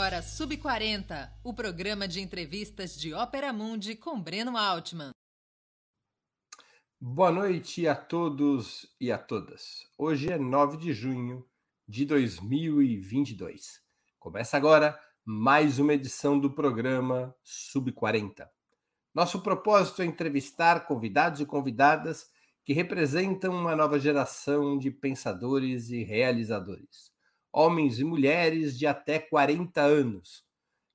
agora Sub40, o programa de entrevistas de Ópera Mundi com Breno Altman. Boa noite a todos e a todas. Hoje é 9 de junho de 2022. Começa agora mais uma edição do programa Sub40. Nosso propósito é entrevistar convidados e convidadas que representam uma nova geração de pensadores e realizadores homens e mulheres de até 40 anos,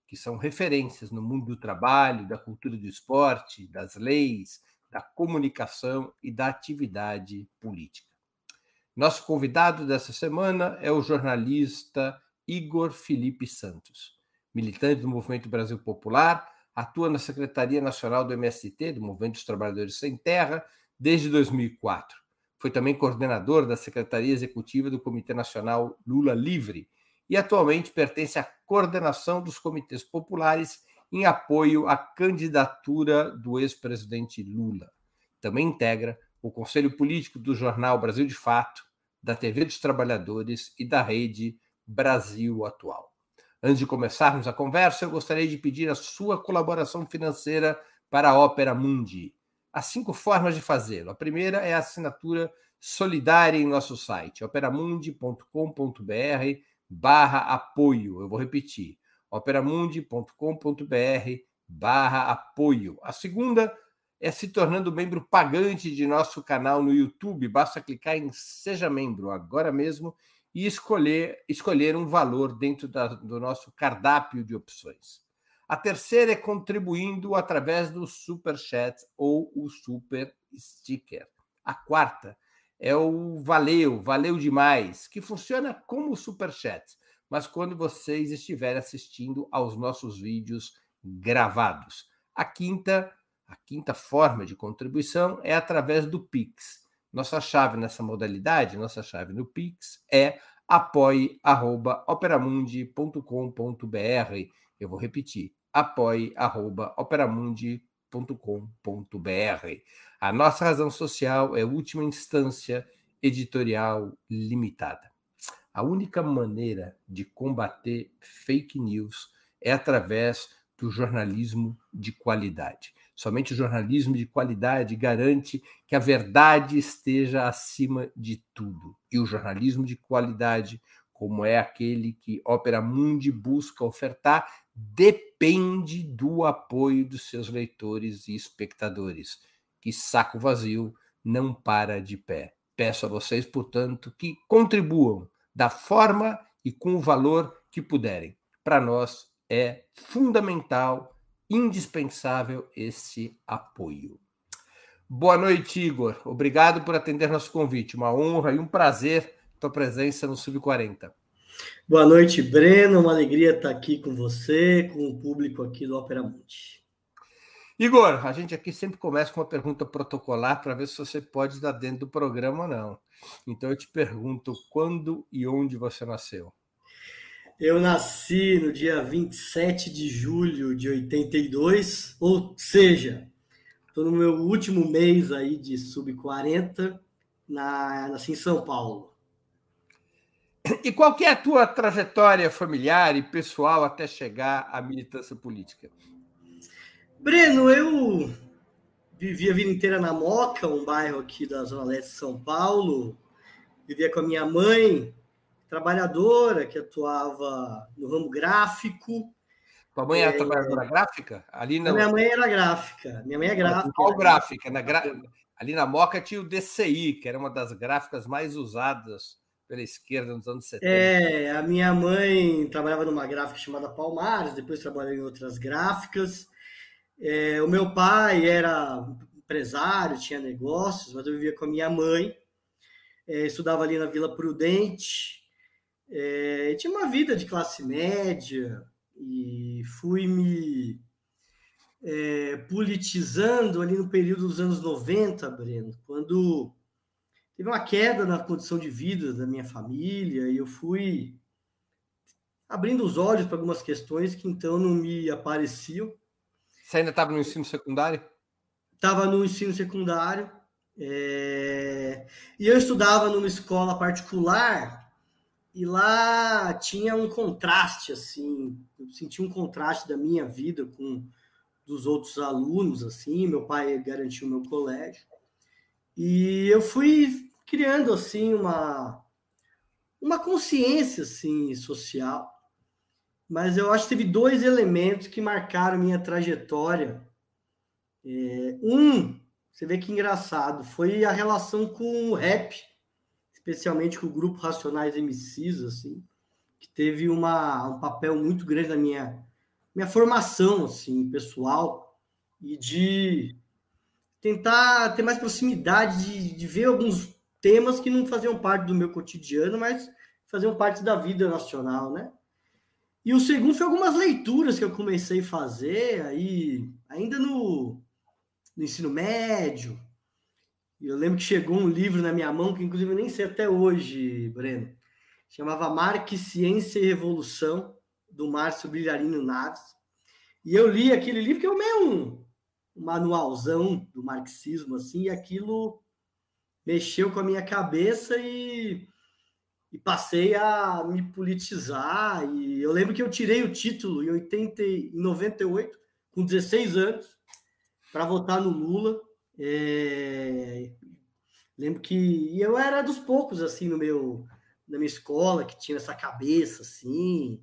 que são referências no mundo do trabalho, da cultura do esporte, das leis, da comunicação e da atividade política. Nosso convidado dessa semana é o jornalista Igor Felipe Santos, militante do Movimento Brasil Popular, atua na Secretaria Nacional do MST, do Movimento dos Trabalhadores Sem Terra, desde 2004 foi também coordenador da Secretaria Executiva do Comitê Nacional Lula Livre e atualmente pertence à coordenação dos comitês populares em apoio à candidatura do ex-presidente Lula. Também integra o Conselho Político do jornal Brasil de Fato, da TV dos Trabalhadores e da rede Brasil Atual. Antes de começarmos a conversa, eu gostaria de pedir a sua colaboração financeira para a Ópera Mundi. Há cinco formas de fazê-lo. A primeira é a assinatura solidária em nosso site, operamundi.com.br barra apoio. Eu vou repetir, operamundi.com.br barra apoio. A segunda é se tornando membro pagante de nosso canal no YouTube. Basta clicar em Seja Membro agora mesmo e escolher, escolher um valor dentro da, do nosso cardápio de opções. A terceira é contribuindo através do Super Chat ou o Super Sticker. A quarta é o Valeu, Valeu Demais, que funciona como Super Chat, mas quando vocês estiverem assistindo aos nossos vídeos gravados. A quinta, a quinta forma de contribuição é através do Pix. Nossa chave nessa modalidade, nossa chave no Pix é apoie.operamundi.com.br eu vou repetir: apoie.operamundi.com.br. A nossa razão social é última instância editorial limitada. A única maneira de combater fake news é através do jornalismo de qualidade. Somente o jornalismo de qualidade garante que a verdade esteja acima de tudo. E o jornalismo de qualidade, como é aquele que Opera Mundi busca ofertar, depende do apoio dos seus leitores e espectadores, que saco vazio não para de pé. Peço a vocês, portanto, que contribuam da forma e com o valor que puderem. Para nós é fundamental, indispensável esse apoio. Boa noite, Igor. Obrigado por atender nosso convite. Uma honra e um prazer tua presença no Sub 40. Boa noite, Breno. Uma alegria estar aqui com você, com o público aqui do Opera Mundi. Igor, a gente aqui sempre começa com uma pergunta protocolar para ver se você pode estar dentro do programa ou não. Então eu te pergunto quando e onde você nasceu? Eu nasci no dia 27 de julho de 82, ou seja, estou no meu último mês aí de sub-40, na, nasci em São Paulo. E qual é a tua trajetória familiar e pessoal até chegar à militância política? Breno, eu vivi a vida inteira na Moca, um bairro aqui da Zona Leste de São Paulo. Vivia com a minha mãe, trabalhadora, que atuava no ramo gráfico. Tua mãe era é... trabalhadora gráfica? Ali na... Minha mãe era gráfica. Minha mãe é gráfica. Qual gráfica? Na gra... Ali na Moca tinha o DCI, que era uma das gráficas mais usadas pela esquerda nos anos 70. É, a minha mãe trabalhava numa gráfica chamada Palmares, depois trabalhou em outras gráficas. É, o meu pai era empresário, tinha negócios, mas eu vivia com a minha mãe. É, estudava ali na Vila Prudente. É, tinha uma vida de classe média e fui me é, politizando ali no período dos anos 90, Breno, quando teve uma queda na condição de vida da minha família e eu fui abrindo os olhos para algumas questões que então não me apareciam. Você ainda estava no ensino secundário? Estava no ensino secundário. É... E eu estudava numa escola particular e lá tinha um contraste, assim, eu senti um contraste da minha vida com dos outros alunos, assim, meu pai garantiu meu colégio. E eu fui criando, assim, uma, uma consciência, assim, social. Mas eu acho que teve dois elementos que marcaram minha trajetória. É, um, você vê que engraçado, foi a relação com o rap especialmente com o grupo Racionais MCs, assim, que teve uma, um papel muito grande na minha, minha formação, assim, pessoal, e de tentar ter mais proximidade, de, de ver alguns temas que não faziam parte do meu cotidiano, mas faziam parte da vida nacional, né? E o segundo foi algumas leituras que eu comecei a fazer aí, ainda no, no ensino médio, eu lembro que chegou um livro na minha mão, que inclusive eu nem sei até hoje, Breno. Chamava Marx, Ciência e Revolução, do Márcio Brilharino Naves. E eu li aquele livro, que é meio um manualzão do marxismo, assim, e aquilo mexeu com a minha cabeça e, e passei a me politizar. E eu lembro que eu tirei o título em, 80, em 98, com 16 anos, para votar no Lula. É... Lembro que eu era dos poucos assim no meu na minha escola que tinha essa cabeça assim.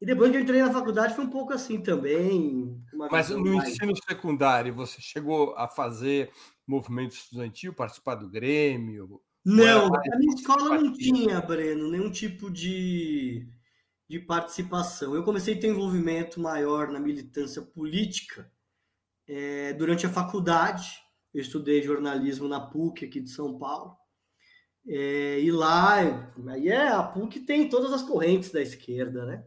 E depois que eu entrei na faculdade foi um pouco assim também. Mas no mais... ensino secundário você chegou a fazer movimento estudantil, participar do Grêmio? Não, na minha escola não tinha, Breno, nenhum tipo de, de participação. Eu comecei a ter envolvimento maior na militância política é, durante a faculdade eu estudei jornalismo na PUC aqui de São Paulo. É, e lá, aí é, a PUC tem todas as correntes da esquerda, né?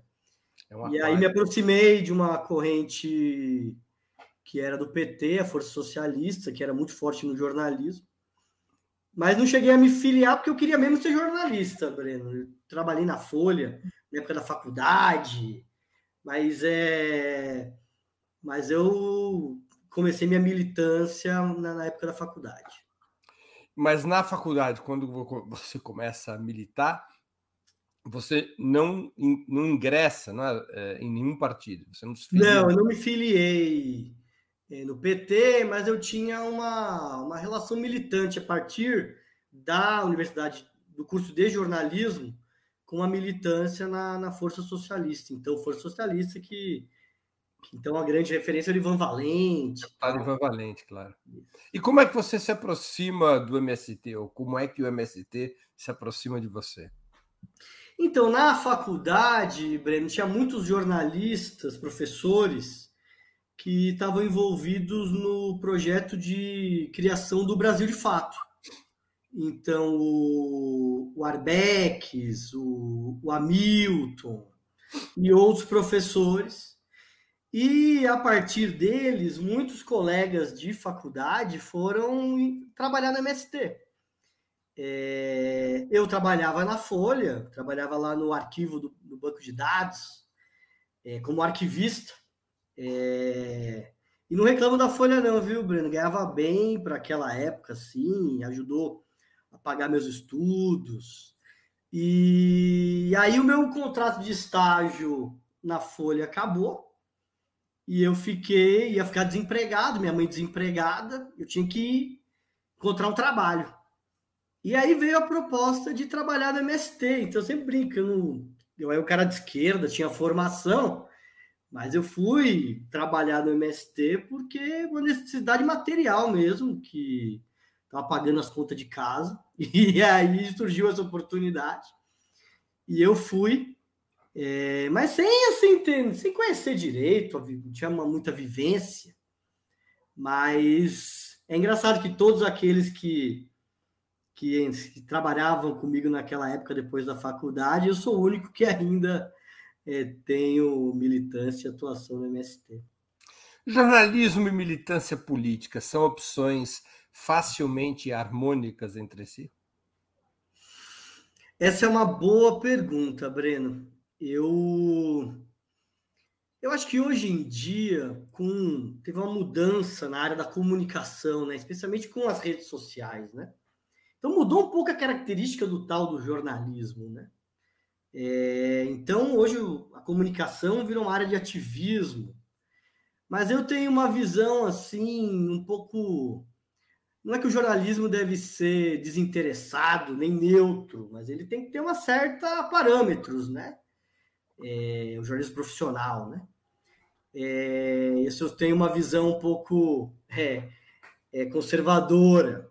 É e parte. aí me aproximei de uma corrente que era do PT, a Força Socialista, que era muito forte no jornalismo. Mas não cheguei a me filiar porque eu queria mesmo ser jornalista, Breno. Eu trabalhei na Folha, na época da faculdade, mas é. Mas eu comecei minha militância na, na, época da faculdade. Mas na faculdade, quando você começa a militar, você não, não ingressa não é, é, em nenhum partido. Você não, não, eu não me filiei é, no PT, mas eu tinha uma, uma relação militante a partir da universidade, do curso de jornalismo, com a militância na, na Força Socialista. Então, Força Socialista que então a grande referência é o Ivan Valente. Ah, Ivan Valente, claro. E como é que você se aproxima do MST? Ou como é que o MST se aproxima de você? Então, na faculdade, Breno, tinha muitos jornalistas, professores, que estavam envolvidos no projeto de criação do Brasil de Fato. Então, o, o Arbex, o, o Hamilton e outros professores e a partir deles, muitos colegas de faculdade foram trabalhar na MST. É, eu trabalhava na Folha, trabalhava lá no arquivo do, do banco de dados, é, como arquivista. É, e não reclamo da Folha, não, viu, Breno? Ganhava bem para aquela época, sim, ajudou a pagar meus estudos. E aí o meu contrato de estágio na Folha acabou e eu fiquei, ia ficar desempregado, minha mãe desempregada, eu tinha que encontrar um trabalho. E aí veio a proposta de trabalhar no MST, então eu sempre brinco, eu, não, eu era o cara de esquerda, tinha formação, mas eu fui trabalhar no MST porque uma necessidade material mesmo, que estava pagando as contas de casa, e aí surgiu essa oportunidade. E eu fui, é, mas sem assim, ter, sem conhecer direito, não tinha uma, muita vivência. Mas é engraçado que todos aqueles que, que, que, trabalhavam comigo naquela época, depois da faculdade, eu sou o único que ainda é, tenho militância e atuação no MST. Jornalismo e militância política são opções facilmente harmônicas entre si? Essa é uma boa pergunta, Breno eu eu acho que hoje em dia, com teve uma mudança na área da comunicação, né? especialmente com as redes sociais, né? Então mudou um pouco a característica do tal do jornalismo, né? É, então, hoje a comunicação virou uma área de ativismo, mas eu tenho uma visão assim, um pouco. Não é que o jornalismo deve ser desinteressado nem neutro, mas ele tem que ter uma certa parâmetros, né? É, o jornalismo profissional, né? É, isso eu tenho uma visão um pouco é, é, conservadora.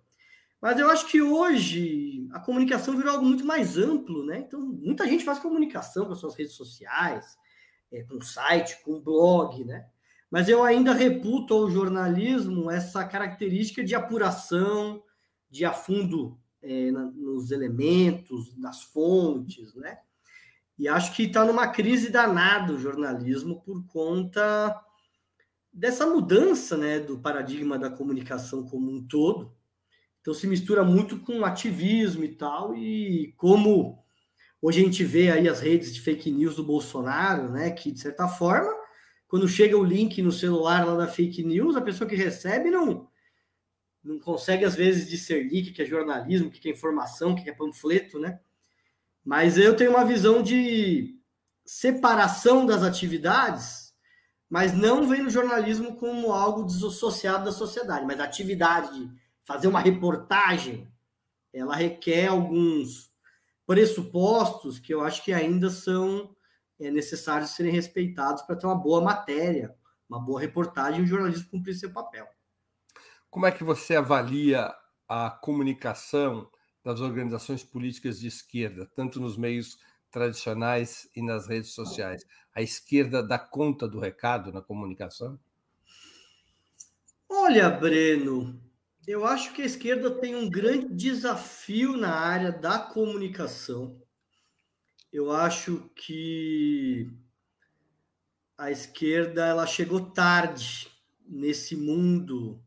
Mas eu acho que hoje a comunicação virou algo muito mais amplo, né? Então, muita gente faz comunicação com as suas redes sociais, é, com site, com blog, né? Mas eu ainda reputo ao jornalismo essa característica de apuração, de afundo é, na, nos elementos, nas fontes, né? E acho que está numa crise danada o jornalismo por conta dessa mudança né, do paradigma da comunicação como um todo. Então se mistura muito com ativismo e tal, e como hoje a gente vê aí as redes de fake news do Bolsonaro, né? Que de certa forma, quando chega o link no celular lá da fake news, a pessoa que recebe não não consegue às vezes discernir o que é jornalismo, o que é informação, o que é panfleto, né? Mas eu tenho uma visão de separação das atividades, mas não vem no jornalismo como algo desassociado da sociedade, mas atividade de fazer uma reportagem, ela requer alguns pressupostos que eu acho que ainda são é, necessários serem respeitados para ter uma boa matéria, uma boa reportagem e o jornalismo cumprir seu papel. Como é que você avalia a comunicação das organizações políticas de esquerda, tanto nos meios tradicionais e nas redes sociais. A esquerda dá conta do recado na comunicação? Olha, Breno, eu acho que a esquerda tem um grande desafio na área da comunicação. Eu acho que a esquerda ela chegou tarde nesse mundo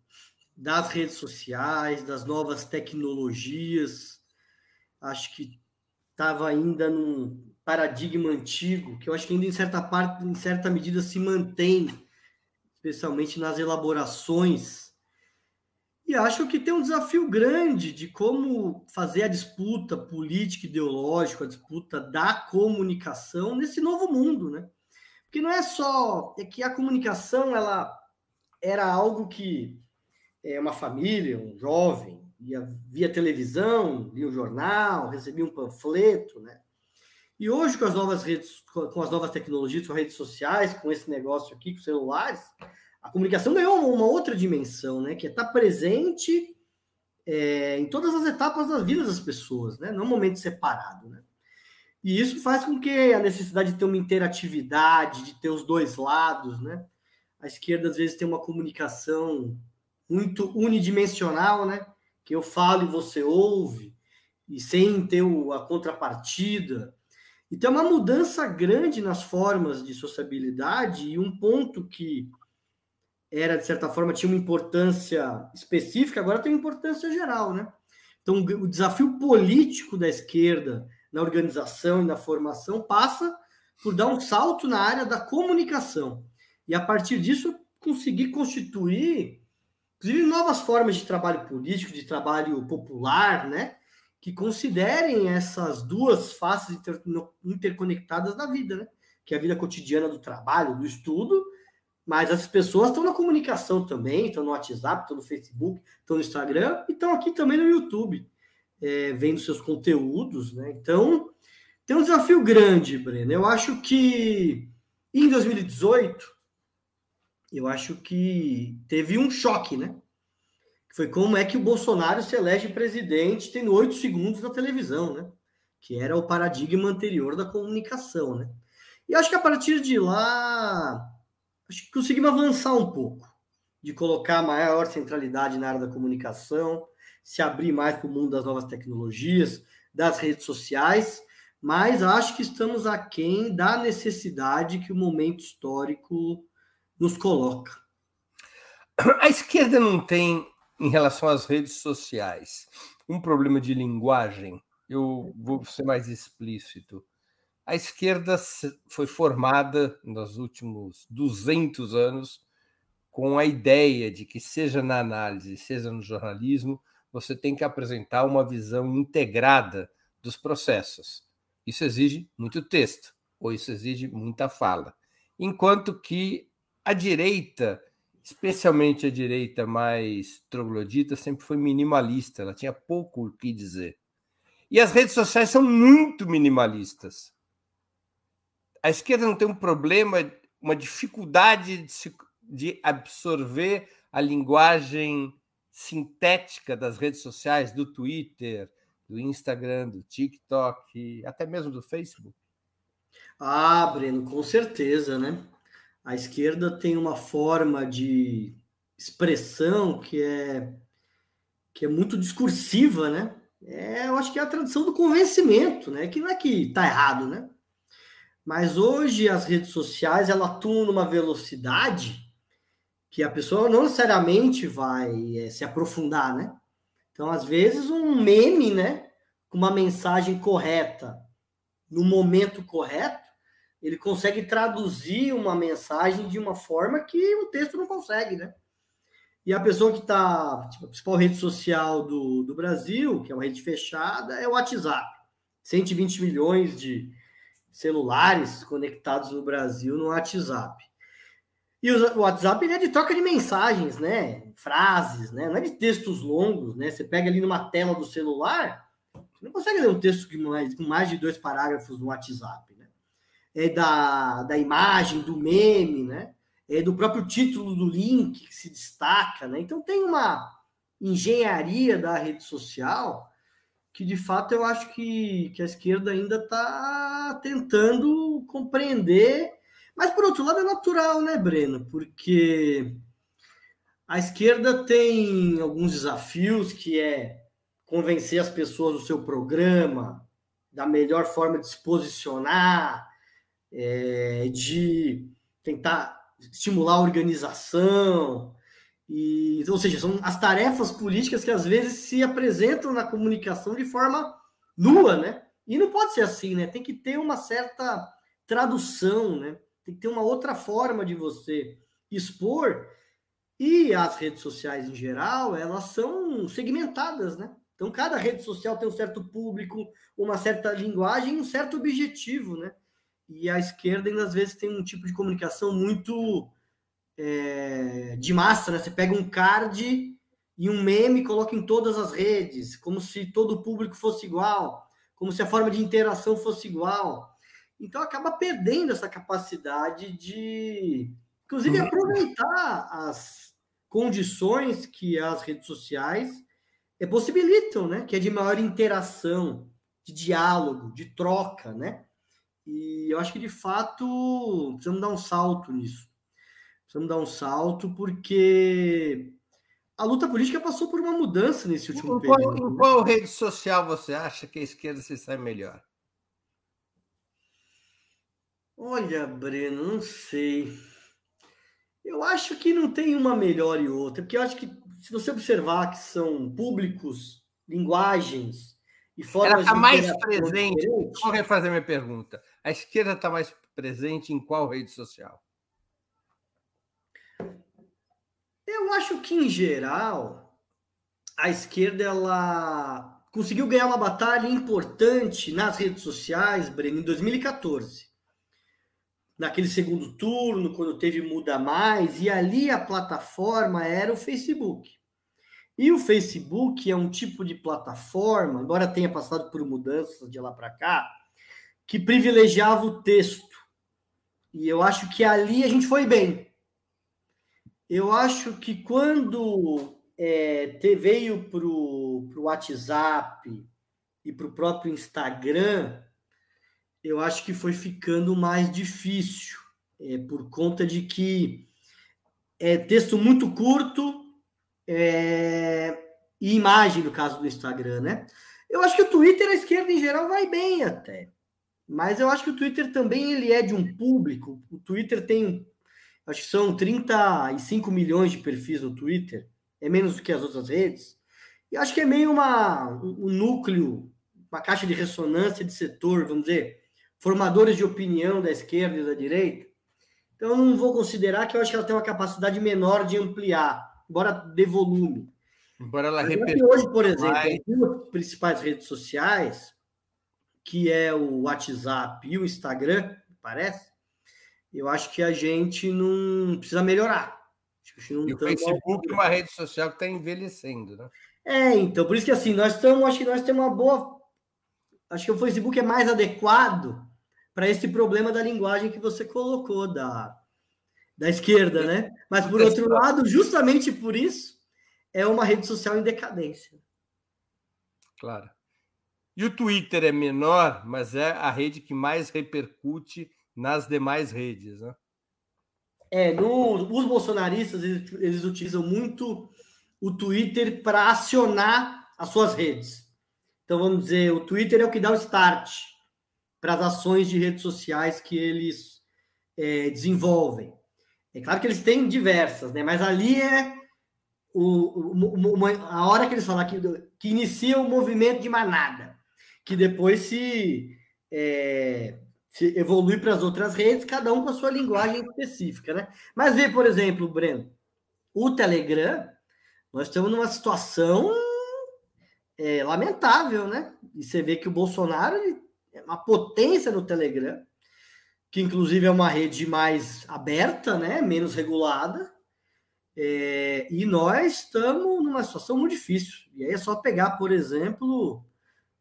das redes sociais, das novas tecnologias. Acho que estava ainda num paradigma antigo, que eu acho que ainda em certa parte, em certa medida, se mantém, especialmente nas elaborações. E acho que tem um desafio grande de como fazer a disputa política ideológica, a disputa da comunicação nesse novo mundo, né? Porque não é só é que a comunicação ela era algo que é, uma família, um jovem, ia via televisão, lia o jornal, recebia um panfleto, né? E hoje, com as novas redes, com as novas tecnologias, com as redes sociais, com esse negócio aqui, com os celulares, a comunicação ganhou uma outra dimensão, né? Que é estar presente é, em todas as etapas da vida das pessoas, né? Não um momento separado, né? E isso faz com que a necessidade de ter uma interatividade, de ter os dois lados, né? A esquerda às vezes tem uma comunicação muito unidimensional, né? Que eu falo e você ouve, e sem ter a contrapartida. Então, é uma mudança grande nas formas de sociabilidade e um ponto que era, de certa forma, tinha uma importância específica, agora tem importância geral, né? Então, o desafio político da esquerda na organização e na formação passa por dar um salto na área da comunicação. E, a partir disso, conseguir constituir inclusive novas formas de trabalho político, de trabalho popular, né? Que considerem essas duas faces inter, interconectadas da vida, né? Que é a vida cotidiana do trabalho, do estudo, mas as pessoas estão na comunicação também, estão no WhatsApp, estão no Facebook, estão no Instagram e estão aqui também no YouTube, é, vendo seus conteúdos, né? Então, tem um desafio grande, Breno. Eu acho que em 2018 eu acho que teve um choque, né? Foi como é que o Bolsonaro se elege presidente tendo oito segundos na televisão, né? Que era o paradigma anterior da comunicação, né? E acho que a partir de lá, acho que conseguimos avançar um pouco, de colocar maior centralidade na área da comunicação, se abrir mais para o mundo das novas tecnologias, das redes sociais, mas acho que estamos aquém da necessidade que o momento histórico nos coloca. A esquerda não tem, em relação às redes sociais, um problema de linguagem. Eu vou ser mais explícito. A esquerda foi formada nos últimos 200 anos com a ideia de que, seja na análise, seja no jornalismo, você tem que apresentar uma visão integrada dos processos. isso exige muito texto, ou isso exige muita fala. Enquanto que a direita, especialmente a direita mais troglodita, sempre foi minimalista, ela tinha pouco o que dizer. E as redes sociais são muito minimalistas. A esquerda não tem um problema, uma dificuldade de, se, de absorver a linguagem sintética das redes sociais, do Twitter, do Instagram, do TikTok, até mesmo do Facebook? Ah, Breno, com certeza, né? A esquerda tem uma forma de expressão que é que é muito discursiva, né? É, eu acho que é a tradição do convencimento, né? Que não é que tá errado, né? Mas hoje as redes sociais ela atuam numa velocidade que a pessoa não necessariamente vai é, se aprofundar, né? Então, às vezes, um meme, né, com uma mensagem correta, no momento correto, ele consegue traduzir uma mensagem de uma forma que o texto não consegue, né? E a pessoa que está, tipo, a principal rede social do, do Brasil, que é uma rede fechada, é o WhatsApp. 120 milhões de celulares conectados no Brasil no WhatsApp. E o WhatsApp ele é de troca de mensagens, né? Frases, né? Não é de textos longos, né? Você pega ali numa tela do celular, você não consegue ler um texto com mais, com mais de dois parágrafos no WhatsApp, né? É da, da imagem, do meme, né? É do próprio título do link que se destaca, né? Então tem uma engenharia da rede social que de fato eu acho que, que a esquerda ainda está tentando compreender mas, por outro lado, é natural, né, Breno? Porque a esquerda tem alguns desafios que é convencer as pessoas do seu programa, da melhor forma de se posicionar, é, de tentar estimular a organização, e, ou seja, são as tarefas políticas que às vezes se apresentam na comunicação de forma nua, né? E não pode ser assim, né? Tem que ter uma certa tradução, né? Tem que ter uma outra forma de você expor. E as redes sociais em geral, elas são segmentadas, né? Então, cada rede social tem um certo público, uma certa linguagem, um certo objetivo, né? E a esquerda, ainda, às vezes, tem um tipo de comunicação muito é, de massa, né? Você pega um card e um meme e coloca em todas as redes, como se todo o público fosse igual, como se a forma de interação fosse igual. Então acaba perdendo essa capacidade de, inclusive, uhum. aproveitar as condições que as redes sociais é, possibilitam, né? Que é de maior interação, de diálogo, de troca, né? E eu acho que de fato precisamos dar um salto nisso. Precisamos dar um salto porque a luta política passou por uma mudança nesse último em período. Qual, em qual rede social você acha que a esquerda se sai melhor? Olha, Breno, não sei. Eu acho que não tem uma melhor e outra, porque eu acho que se você observar que são públicos, linguagens e formas Ela está mais presente. Vou refazer minha pergunta. A esquerda está mais presente em qual rede social? Eu acho que, em geral, a esquerda ela conseguiu ganhar uma batalha importante nas redes sociais, Breno, em 2014 naquele segundo turno, quando teve Muda Mais, e ali a plataforma era o Facebook. E o Facebook é um tipo de plataforma, embora tenha passado por mudanças de lá para cá, que privilegiava o texto. E eu acho que ali a gente foi bem. Eu acho que quando é, veio para o WhatsApp e para o próprio Instagram, eu acho que foi ficando mais difícil, é, por conta de que é texto muito curto é, e imagem, no caso do Instagram, né? Eu acho que o Twitter, a esquerda em geral, vai bem até. Mas eu acho que o Twitter também ele é de um público. O Twitter tem, acho que são 35 milhões de perfis no Twitter. É menos do que as outras redes. E acho que é meio uma, um núcleo, uma caixa de ressonância de setor, vamos dizer, formadores de opinião da esquerda e da direita. Então, eu não vou considerar que eu acho que ela tem uma capacidade menor de ampliar, embora dê volume. Embora ela repita. Hoje, por exemplo, as duas principais redes sociais que é o WhatsApp e o Instagram, parece, eu acho que a gente não precisa melhorar. Não e o Facebook é uma rede social que está envelhecendo, né? É, então, por isso que assim, nós estamos, acho que nós temos uma boa. Acho que o Facebook é mais adequado para esse problema da linguagem que você colocou, da, da esquerda, né? Mas por outro lado, justamente por isso, é uma rede social em decadência. Claro. E o Twitter é menor, mas é a rede que mais repercute nas demais redes, né? É, no, os bolsonaristas eles, eles utilizam muito o Twitter para acionar as suas redes. Então vamos dizer, o Twitter é o que dá o start para as ações de redes sociais que eles é, desenvolvem. É claro que eles têm diversas, né? Mas ali é o, o, uma, a hora que eles falam que, que inicia o movimento de manada, que depois se é, se evolui para as outras redes, cada um com a sua linguagem específica, né? Mas vê, por exemplo, Breno, o Telegram, nós estamos numa situação é, lamentável, né? E você vê que o Bolsonaro é uma potência no Telegram, que inclusive é uma rede mais aberta, né? Menos regulada. É, e nós estamos numa situação muito difícil. E aí é só pegar, por exemplo,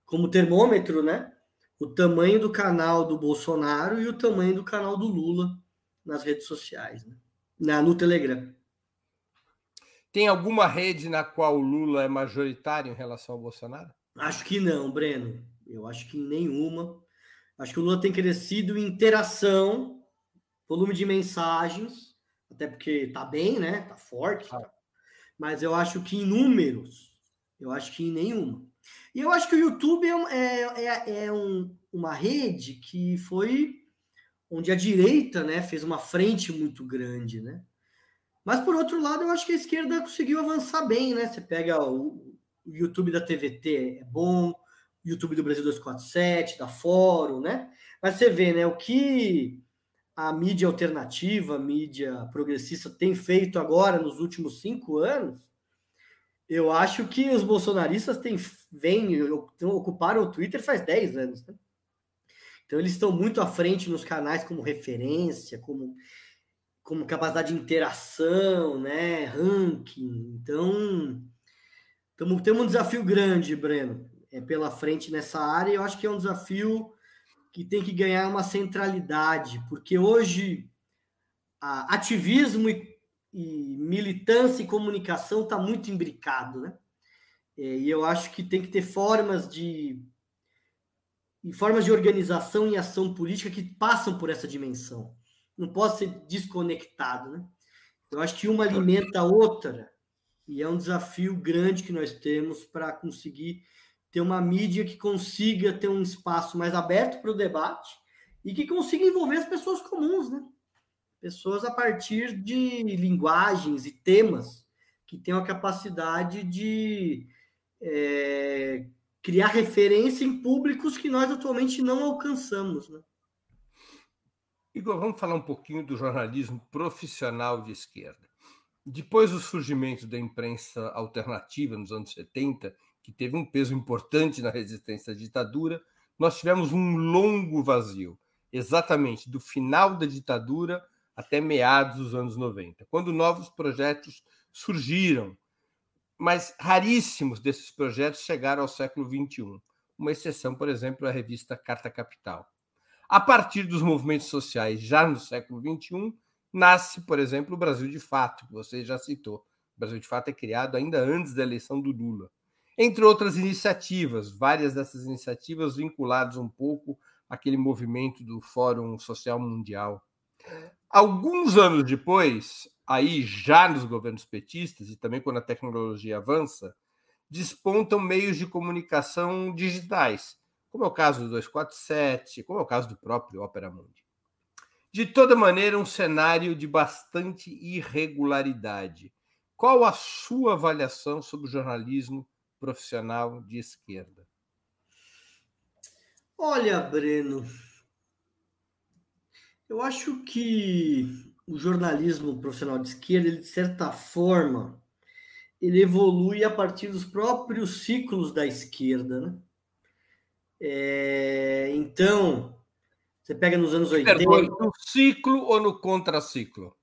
como termômetro, né? O tamanho do canal do Bolsonaro e o tamanho do canal do Lula nas redes sociais, né? Na, no Telegram. Tem alguma rede na qual o Lula é majoritário em relação ao Bolsonaro? Acho que não, Breno. Eu acho que em nenhuma. Acho que o Lula tem crescido em interação, volume de mensagens, até porque tá bem, né? Tá forte. Ah. Mas eu acho que em números, eu acho que em nenhuma. E eu acho que o YouTube é, é, é, é um, uma rede que foi onde a direita né, fez uma frente muito grande, né? Mas por outro lado, eu acho que a esquerda conseguiu avançar bem, né? Você pega o, o YouTube da TVT é bom, o YouTube do Brasil 247, da Fórum, né? Mas você vê, né, o que a mídia alternativa, a mídia progressista tem feito agora nos últimos cinco anos, eu acho que os bolsonaristas têm, vem, ocuparam o Twitter faz 10 anos. Né? Então eles estão muito à frente nos canais como referência, como, como capacidade de interação, né? ranking. Então tamo, temos um desafio grande, Breno, é, pela frente nessa área. E eu acho que é um desafio que tem que ganhar uma centralidade, porque hoje ativismo e e militância e comunicação está muito imbricado, né? É, e eu acho que tem que ter formas de formas de organização e ação política que passam por essa dimensão. Não pode ser desconectado, né? Eu acho que uma alimenta a outra e é um desafio grande que nós temos para conseguir ter uma mídia que consiga ter um espaço mais aberto para o debate e que consiga envolver as pessoas comuns, né? pessoas a partir de linguagens e temas que tenham a capacidade de é, criar referência em públicos que nós atualmente não alcançamos. Né? Igor, vamos falar um pouquinho do jornalismo profissional de esquerda. Depois do surgimento da imprensa alternativa nos anos 70, que teve um peso importante na resistência à ditadura, nós tivemos um longo vazio, exatamente do final da ditadura até meados dos anos 90, quando novos projetos surgiram, mas raríssimos desses projetos chegaram ao século XXI. Uma exceção, por exemplo, é a revista Carta Capital. A partir dos movimentos sociais, já no século XXI, nasce, por exemplo, o Brasil de Fato, que você já citou. O Brasil de Fato é criado ainda antes da eleição do Lula. Entre outras iniciativas, várias dessas iniciativas vinculadas um pouco àquele movimento do Fórum Social Mundial. Alguns anos depois, aí já nos governos petistas e também quando a tecnologia avança, despontam meios de comunicação digitais, como é o caso do 247, como é o caso do próprio Opera Mundi. De toda maneira, um cenário de bastante irregularidade. Qual a sua avaliação sobre o jornalismo profissional de esquerda? Olha, Breno, eu acho que o jornalismo profissional de esquerda, ele, de certa forma, ele evolui a partir dos próprios ciclos da esquerda, né? É, então, você pega nos anos 80. Perdoe, no ciclo ou no contraciclo?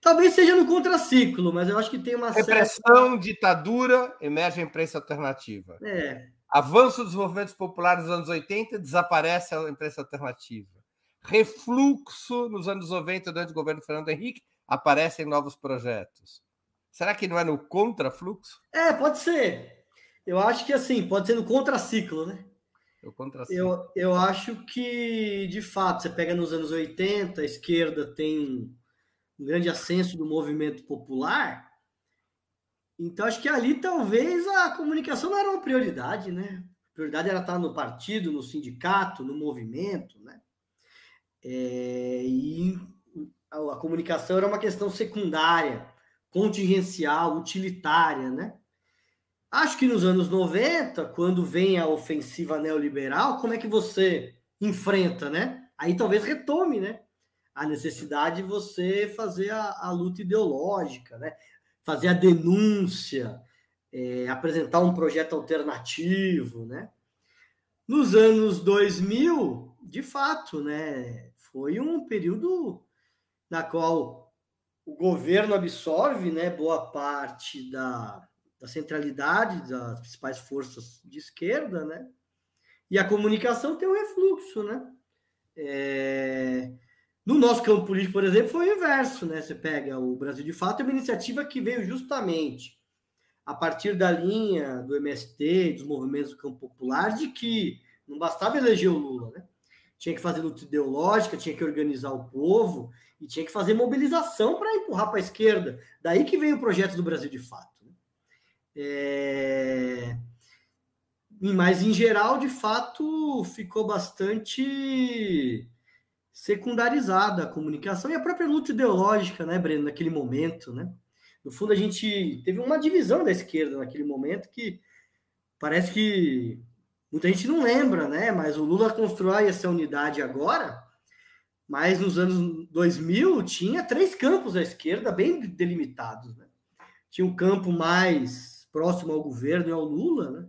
Talvez seja no contraciclo, mas eu acho que tem uma Repressão, certa... ditadura, emerge a imprensa alternativa. É. Avanço dos movimentos populares nos anos 80, desaparece a imprensa alternativa. Refluxo nos anos 90, durante o governo Fernando Henrique, aparecem novos projetos. Será que não é no contrafluxo? É, pode ser. Eu acho que assim, pode ser no contraciclo, né? Contraciclo. Eu, eu acho que, de fato, você pega nos anos 80, a esquerda tem um, um grande ascenso do movimento popular. Então, acho que ali talvez a comunicação não era uma prioridade, né? A prioridade era estar no partido, no sindicato, no movimento, né? É, e a, a comunicação era uma questão secundária, contingencial, utilitária, né? Acho que nos anos 90, quando vem a ofensiva neoliberal, como é que você enfrenta, né? Aí talvez retome, né? A necessidade de você fazer a, a luta ideológica, né? Fazer a denúncia, é, apresentar um projeto alternativo, né? Nos anos 2000, de fato, né? Foi um período na qual o governo absorve, né? Boa parte da da centralidade das principais forças de esquerda, né? E a comunicação tem um refluxo, né? É... No nosso campo político, por exemplo, foi o inverso, né? Você pega o Brasil de Fato, é uma iniciativa que veio justamente a partir da linha do MST, dos movimentos do campo popular, de que não bastava eleger o Lula, né? Tinha que fazer luta ideológica, tinha que organizar o povo e tinha que fazer mobilização para empurrar para a esquerda. Daí que veio o projeto do Brasil de Fato. É... Mas, em geral, de fato, ficou bastante secundarizada a comunicação e a própria luta ideológica, né, Breno, naquele momento, né? No fundo, a gente teve uma divisão da esquerda naquele momento que parece que muita gente não lembra, né? Mas o Lula constrói essa unidade agora, mas nos anos 2000 tinha três campos da esquerda bem delimitados, né? Tinha um campo mais próximo ao governo e ao Lula, né?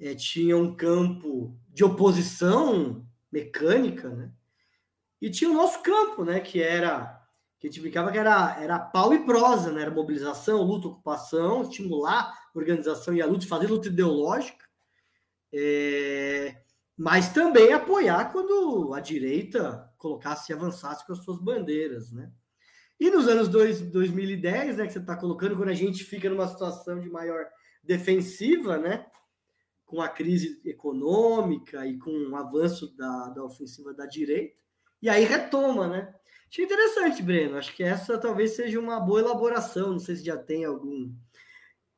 É, tinha um campo de oposição mecânica, né? E tinha o nosso campo, né? Que era que a gente brincava que era, era pau e prosa, né? Era mobilização, luta, ocupação, estimular organização e a luta, fazer luta ideológica, é, mas também apoiar quando a direita colocasse e avançasse com as suas bandeiras, né? E nos anos dois, 2010, né, que você está colocando, quando a gente fica numa situação de maior defensiva, né, com a crise econômica e com o avanço da, da ofensiva da direita, e aí retoma, né? Achei interessante, Breno. Acho que essa talvez seja uma boa elaboração. Não sei se já tem algum,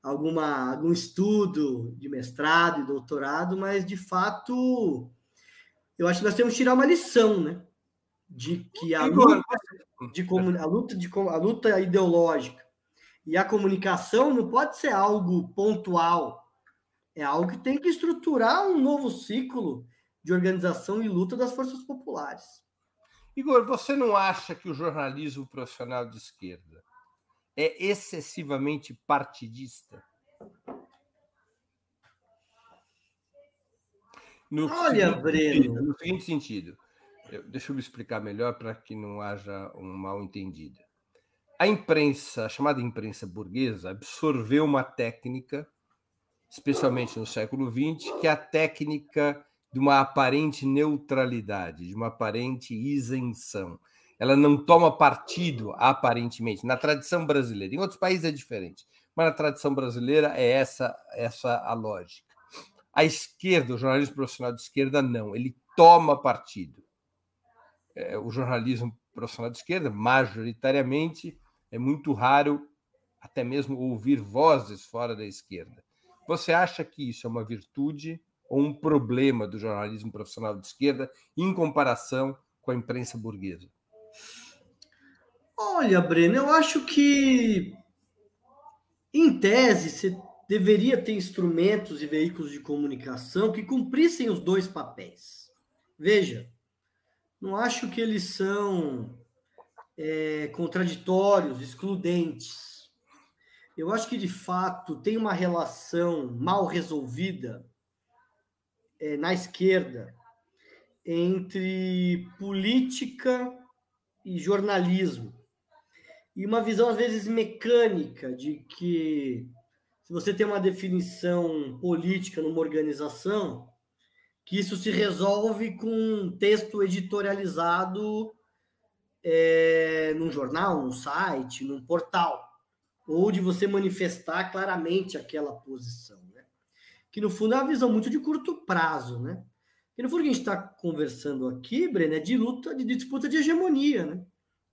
alguma, algum estudo de mestrado e doutorado, mas de fato eu acho que nós temos que tirar uma lição, né? De que a luta de a luta de a luta ideológica e a comunicação não pode ser algo pontual. É algo que tem que estruturar um novo ciclo de organização e luta das forças populares. Igor, você não acha que o jornalismo profissional de esquerda é excessivamente partidista? No Olha, Breno. No seguinte sentido, deixa eu me explicar melhor para que não haja um mal entendido. A imprensa, a chamada imprensa burguesa, absorveu uma técnica, especialmente no século XX, que é a técnica de uma aparente neutralidade, de uma aparente isenção. Ela não toma partido, aparentemente, na tradição brasileira. Em outros países é diferente, mas na tradição brasileira é essa, essa a lógica. A esquerda, o jornalismo profissional de esquerda, não. Ele toma partido é, o jornalismo profissional de esquerda, majoritariamente, é muito raro até mesmo ouvir vozes fora da esquerda. Você acha que isso é uma virtude ou um problema do jornalismo profissional de esquerda em comparação com a imprensa burguesa? Olha, Breno, eu acho que, em tese, você deveria ter instrumentos e veículos de comunicação que cumprissem os dois papéis. Veja, não acho que eles são é, contraditórios, excludentes. Eu acho que, de fato, tem uma relação mal resolvida é, na esquerda entre política e jornalismo. E uma visão, às vezes, mecânica de que se você tem uma definição política numa organização, que isso se resolve com um texto editorializado é, num jornal, num site, num portal, ou de você manifestar claramente aquela posição, né? Que no fundo é uma visão muito de curto prazo, né? E no fundo a gente está conversando aqui, Breno, é de luta, de disputa de hegemonia, né?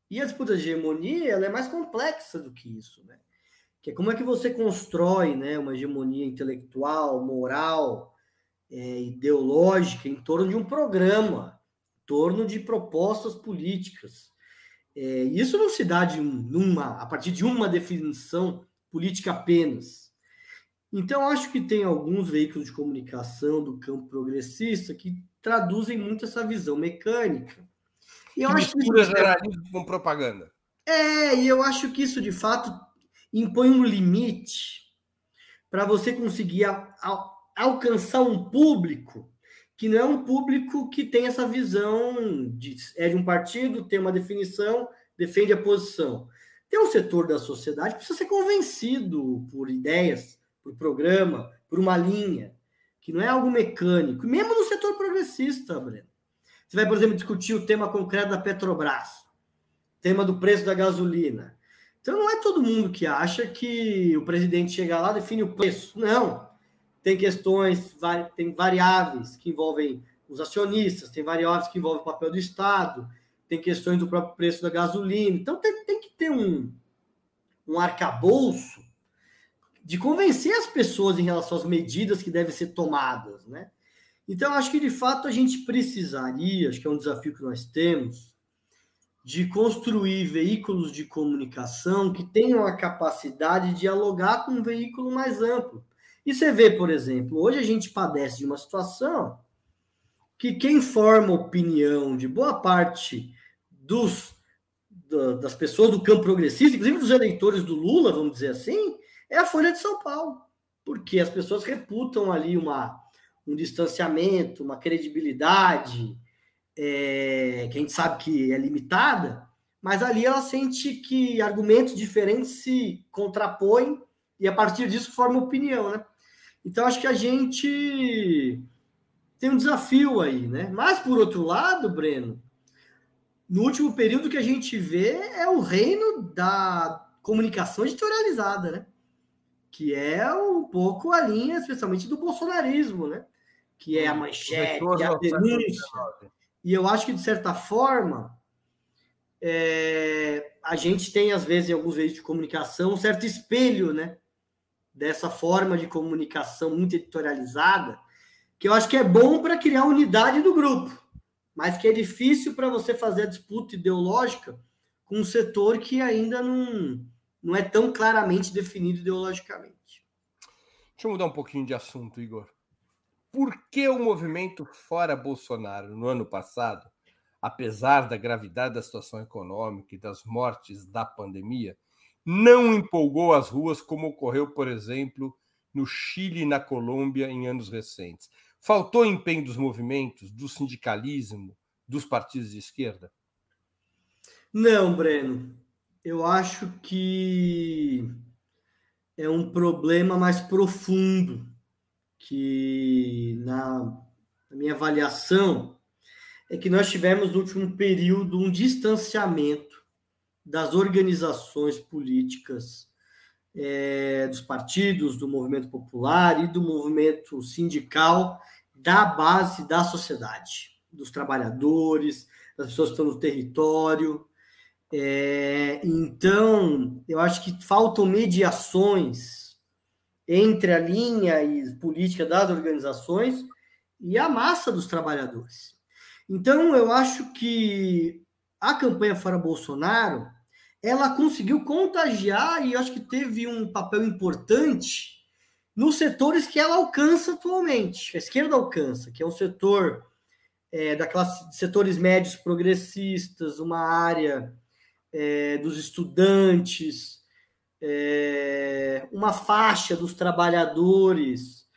E a disputa de hegemonia ela é mais complexa do que isso, né? Que é como é que você constrói né, uma hegemonia intelectual, moral, é, ideológica em torno de um programa, em torno de propostas políticas. É, isso não se dá de uma, a partir de uma definição política apenas. Então, acho que tem alguns veículos de comunicação do campo progressista que traduzem muito essa visão mecânica. E eu acho que isso... com propaganda. É, e eu acho que isso, de fato, impõe um limite para você conseguir a, a, alcançar um público que não é um público que tem essa visão de é de um partido, tem uma definição, defende a posição. Tem um setor da sociedade que precisa ser convencido por ideias, por programa, por uma linha, que não é algo mecânico. Mesmo no setor progressista, Breno. Você vai, por exemplo, discutir o tema concreto da Petrobras, tema do preço da gasolina. Então não é todo mundo que acha que o presidente chega lá define o preço. Não tem questões, tem variáveis que envolvem os acionistas, tem variáveis que envolvem o papel do Estado, tem questões do próprio preço da gasolina. Então tem, tem que ter um, um arcabouço de convencer as pessoas em relação às medidas que devem ser tomadas, né? Então, acho que de fato a gente precisaria, acho que é um desafio que nós temos, de construir veículos de comunicação que tenham a capacidade de dialogar com um veículo mais amplo. E você vê, por exemplo, hoje a gente padece de uma situação que quem forma opinião de boa parte dos, das pessoas do campo progressista, inclusive dos eleitores do Lula, vamos dizer assim, é a Folha de São Paulo. Porque as pessoas reputam ali uma, um distanciamento, uma credibilidade, é, que a gente sabe que é limitada, mas ali ela sente que argumentos diferentes se contrapõem e a partir disso forma opinião, né? Então, acho que a gente tem um desafio aí, né? Mas, por outro lado, Breno, no último período que a gente vê é o reino da comunicação editorializada, né? Que é um pouco a linha, especialmente do bolsonarismo, né? Que é a manchete, a denúncia. E eu acho que, de certa forma, é, a gente tem, às vezes, em alguns meios de comunicação, um certo espelho, né? dessa forma de comunicação muito editorializada, que eu acho que é bom para criar unidade do grupo, mas que é difícil para você fazer a disputa ideológica com um setor que ainda não, não é tão claramente definido ideologicamente. Deixa eu mudar um pouquinho de assunto, Igor. Por que o movimento Fora Bolsonaro no ano passado, apesar da gravidade da situação econômica e das mortes da pandemia, não empolgou as ruas como ocorreu, por exemplo, no Chile e na Colômbia em anos recentes. Faltou empenho dos movimentos, do sindicalismo, dos partidos de esquerda? Não, Breno. Eu acho que é um problema mais profundo que na, minha avaliação é que nós tivemos no último período um distanciamento das organizações políticas, é, dos partidos, do movimento popular e do movimento sindical da base da sociedade, dos trabalhadores, das pessoas que estão no território. É, então, eu acho que faltam mediações entre a linha e política das organizações e a massa dos trabalhadores. Então, eu acho que a campanha Fora Bolsonaro ela conseguiu contagiar e acho que teve um papel importante nos setores que ela alcança atualmente, a esquerda alcança, que é um setor é, da classe, setores médios progressistas, uma área é, dos estudantes, é, uma faixa dos trabalhadores,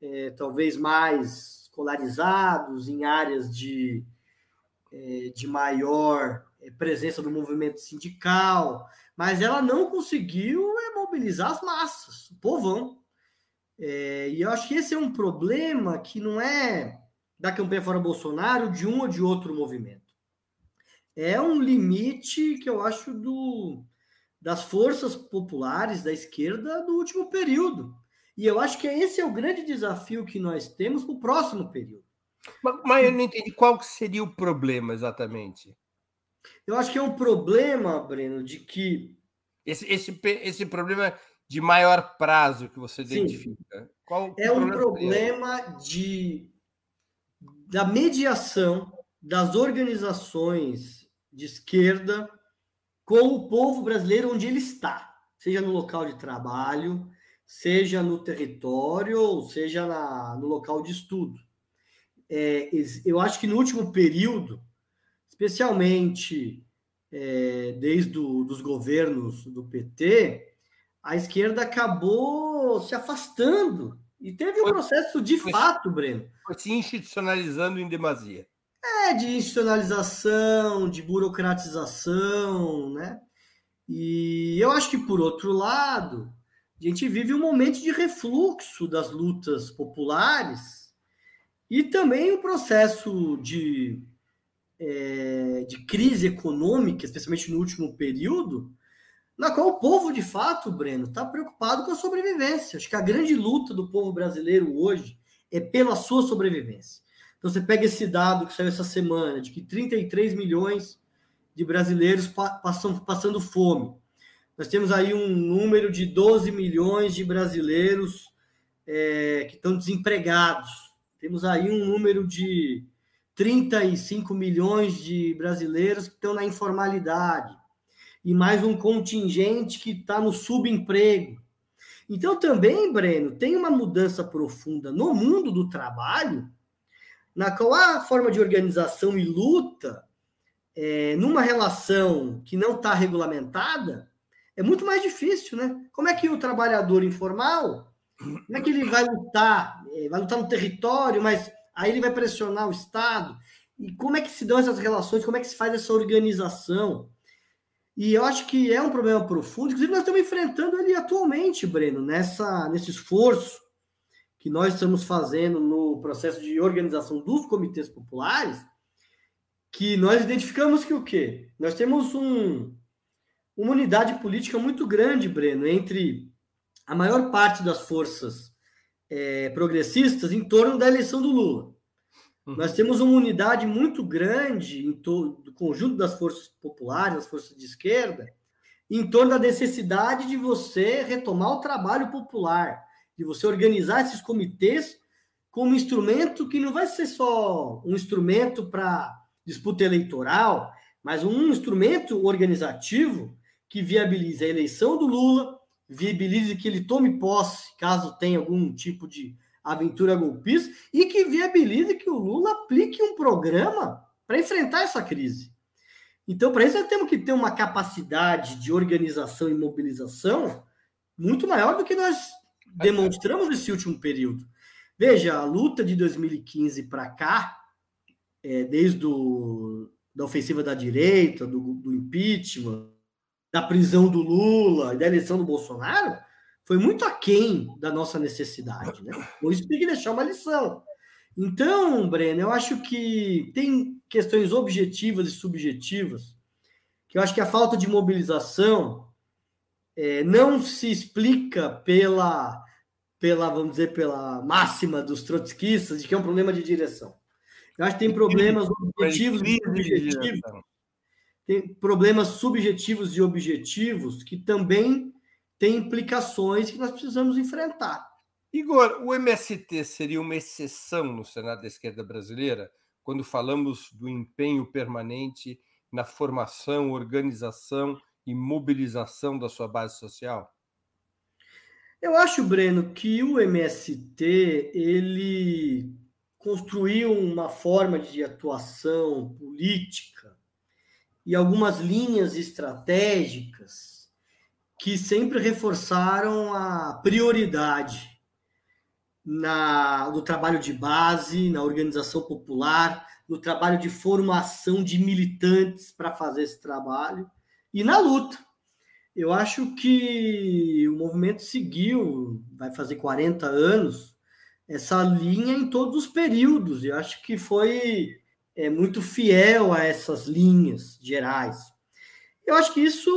é, talvez mais escolarizados, em áreas de, é, de maior é, presença do movimento sindical, mas ela não conseguiu é, mobilizar as massas, o povão. É, e eu acho que esse é um problema que não é da campanha fora Bolsonaro, de um ou de outro movimento. É um limite que eu acho do, das forças populares da esquerda do último período. E eu acho que esse é o grande desafio que nós temos para o próximo período. Mas, mas eu não entendi qual seria o problema exatamente. Eu acho que é um problema, Breno, de que. Esse, esse, esse problema de maior prazo que você identifica. Qual, é um problema de, da mediação das organizações de esquerda com o povo brasileiro onde ele está, seja no local de trabalho, seja no território, ou seja na, no local de estudo. É, eu acho que no último período, especialmente é, desde os governos do PT, a esquerda acabou se afastando e teve um foi, processo de foi, fato, Breno. Foi se institucionalizando em demasia. É, de institucionalização, de burocratização, né? E eu acho que, por outro lado, a gente vive um momento de refluxo das lutas populares e também um processo de, é, de crise econômica, especialmente no último período, na qual o povo, de fato, Breno, está preocupado com a sobrevivência. Acho que a grande luta do povo brasileiro hoje é pela sua sobrevivência. Então, você pega esse dado que saiu essa semana, de que 33 milhões de brasileiros passam, passando fome. Nós temos aí um número de 12 milhões de brasileiros é, que estão desempregados. Temos aí um número de 35 milhões de brasileiros que estão na informalidade. E mais um contingente que está no subemprego. Então, também, Breno, tem uma mudança profunda no mundo do trabalho, na qual a forma de organização e luta, é, numa relação que não está regulamentada, é muito mais difícil, né? Como é que o trabalhador informal, como é que ele vai lutar? É, vai lutar no território, mas aí ele vai pressionar o Estado. E como é que se dão essas relações? Como é que se faz essa organização? E eu acho que é um problema profundo. Inclusive, nós estamos enfrentando ele atualmente, Breno, nessa, nesse esforço que nós estamos fazendo no processo de organização dos comitês populares, que nós identificamos que o quê? Nós temos um, uma unidade política muito grande, Breno, entre a maior parte das forças é, progressistas em torno da eleição do Lula. Uhum. Nós temos uma unidade muito grande em todo do conjunto das forças populares, das forças de esquerda, em torno da necessidade de você retomar o trabalho popular, de você organizar esses comitês como instrumento que não vai ser só um instrumento para disputa eleitoral, mas um instrumento organizativo que viabilize a eleição do Lula, viabilize que ele tome posse, caso tenha algum tipo de aventura golpista, e que viabilize que o Lula aplique um programa para enfrentar essa crise. Então, para isso, nós temos que ter uma capacidade de organização e mobilização muito maior do que nós demonstramos nesse último período. Veja, a luta de 2015 para cá, é, desde do, da ofensiva da direita, do, do impeachment, da prisão do Lula e da eleição do Bolsonaro foi muito aquém da nossa necessidade. Né? Por isso tem que deixar uma lição. Então, Breno, eu acho que tem questões objetivas e subjetivas, que eu acho que a falta de mobilização é, não se explica pela, pela, vamos dizer, pela máxima dos trotskistas de que é um problema de direção. Eu acho que tem problemas objetivos e subjetivos tem problemas subjetivos e objetivos que também têm implicações que nós precisamos enfrentar. Igor, o MST seria uma exceção no Senado da Esquerda Brasileira quando falamos do empenho permanente na formação, organização e mobilização da sua base social? Eu acho, Breno, que o MST ele construiu uma forma de atuação política e algumas linhas estratégicas que sempre reforçaram a prioridade na, no trabalho de base, na organização popular, no trabalho de formação de militantes para fazer esse trabalho e na luta. Eu acho que o movimento seguiu, vai fazer 40 anos, essa linha em todos os períodos. Eu acho que foi é, muito fiel a essas linhas gerais. Eu acho que isso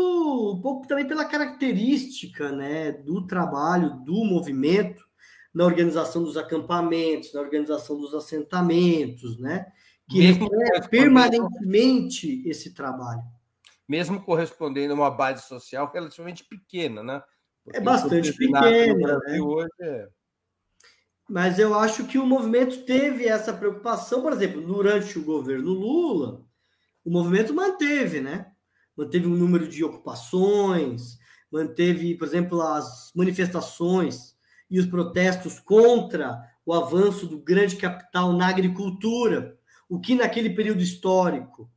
um pouco também pela característica né, do trabalho, do movimento, na organização dos acampamentos, na organização dos assentamentos, né? Que requer permanentemente esse trabalho. Mesmo correspondendo a uma base social relativamente pequena, né? Porque é bastante pequena. Né? Hoje é... Mas eu acho que o movimento teve essa preocupação, por exemplo, durante o governo Lula, o movimento manteve, né? Manteve um número de ocupações, manteve, por exemplo, as manifestações e os protestos contra o avanço do grande capital na agricultura, o que naquele período histórico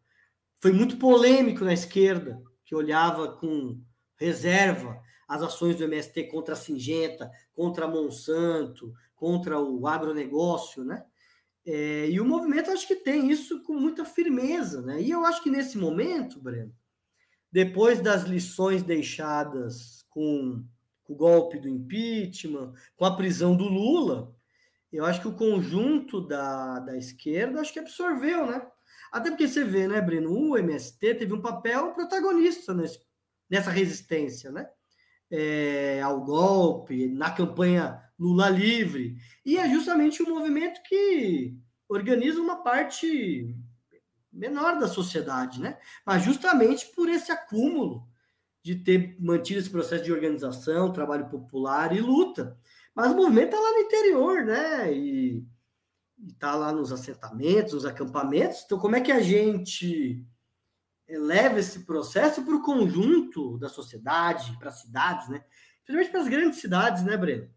foi muito polêmico na esquerda, que olhava com reserva as ações do MST contra a Singenta, contra a Monsanto, contra o agronegócio, né? É, e o movimento acho que tem isso com muita firmeza, né? E eu acho que nesse momento, Breno, depois das lições deixadas com o golpe do impeachment, com a prisão do Lula, eu acho que o conjunto da, da esquerda acho que absorveu, né? Até porque você vê, né, Breno, o MST teve um papel protagonista nesse, nessa resistência, né? É, ao golpe, na campanha Lula livre. E é justamente um movimento que organiza uma parte menor da sociedade, né? Mas justamente por esse acúmulo de ter mantido esse processo de organização, trabalho popular e luta. Mas o movimento está lá no interior, né? E está lá nos assentamentos, nos acampamentos. Então, como é que a gente leva esse processo para o conjunto da sociedade, para as cidades, né? Principalmente para as grandes cidades, né, Breno?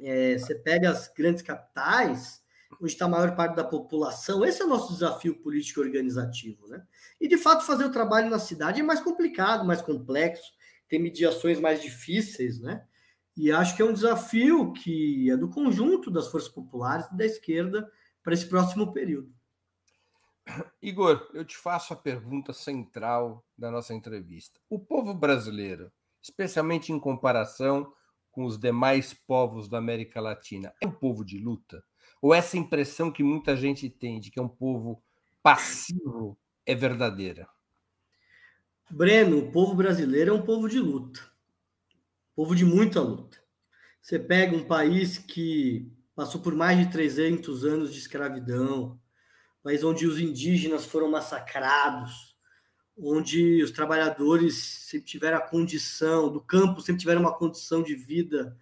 É, você pega as grandes capitais, onde está a maior parte da população, esse é o nosso desafio político organizativo, né? E de fato fazer o trabalho na cidade é mais complicado, mais complexo, tem mediações mais difíceis, né? E acho que é um desafio que é do conjunto das forças populares e da esquerda para esse próximo período. Igor, eu te faço a pergunta central da nossa entrevista. O povo brasileiro, especialmente em comparação com os demais povos da América Latina, é um povo de luta? Ou essa impressão que muita gente tem de que é um povo passivo é verdadeira? Breno, o povo brasileiro é um povo de luta, povo de muita luta. Você pega um país que passou por mais de 300 anos de escravidão, país onde os indígenas foram massacrados, onde os trabalhadores sempre tiveram a condição, do campo sempre tiveram uma condição de vida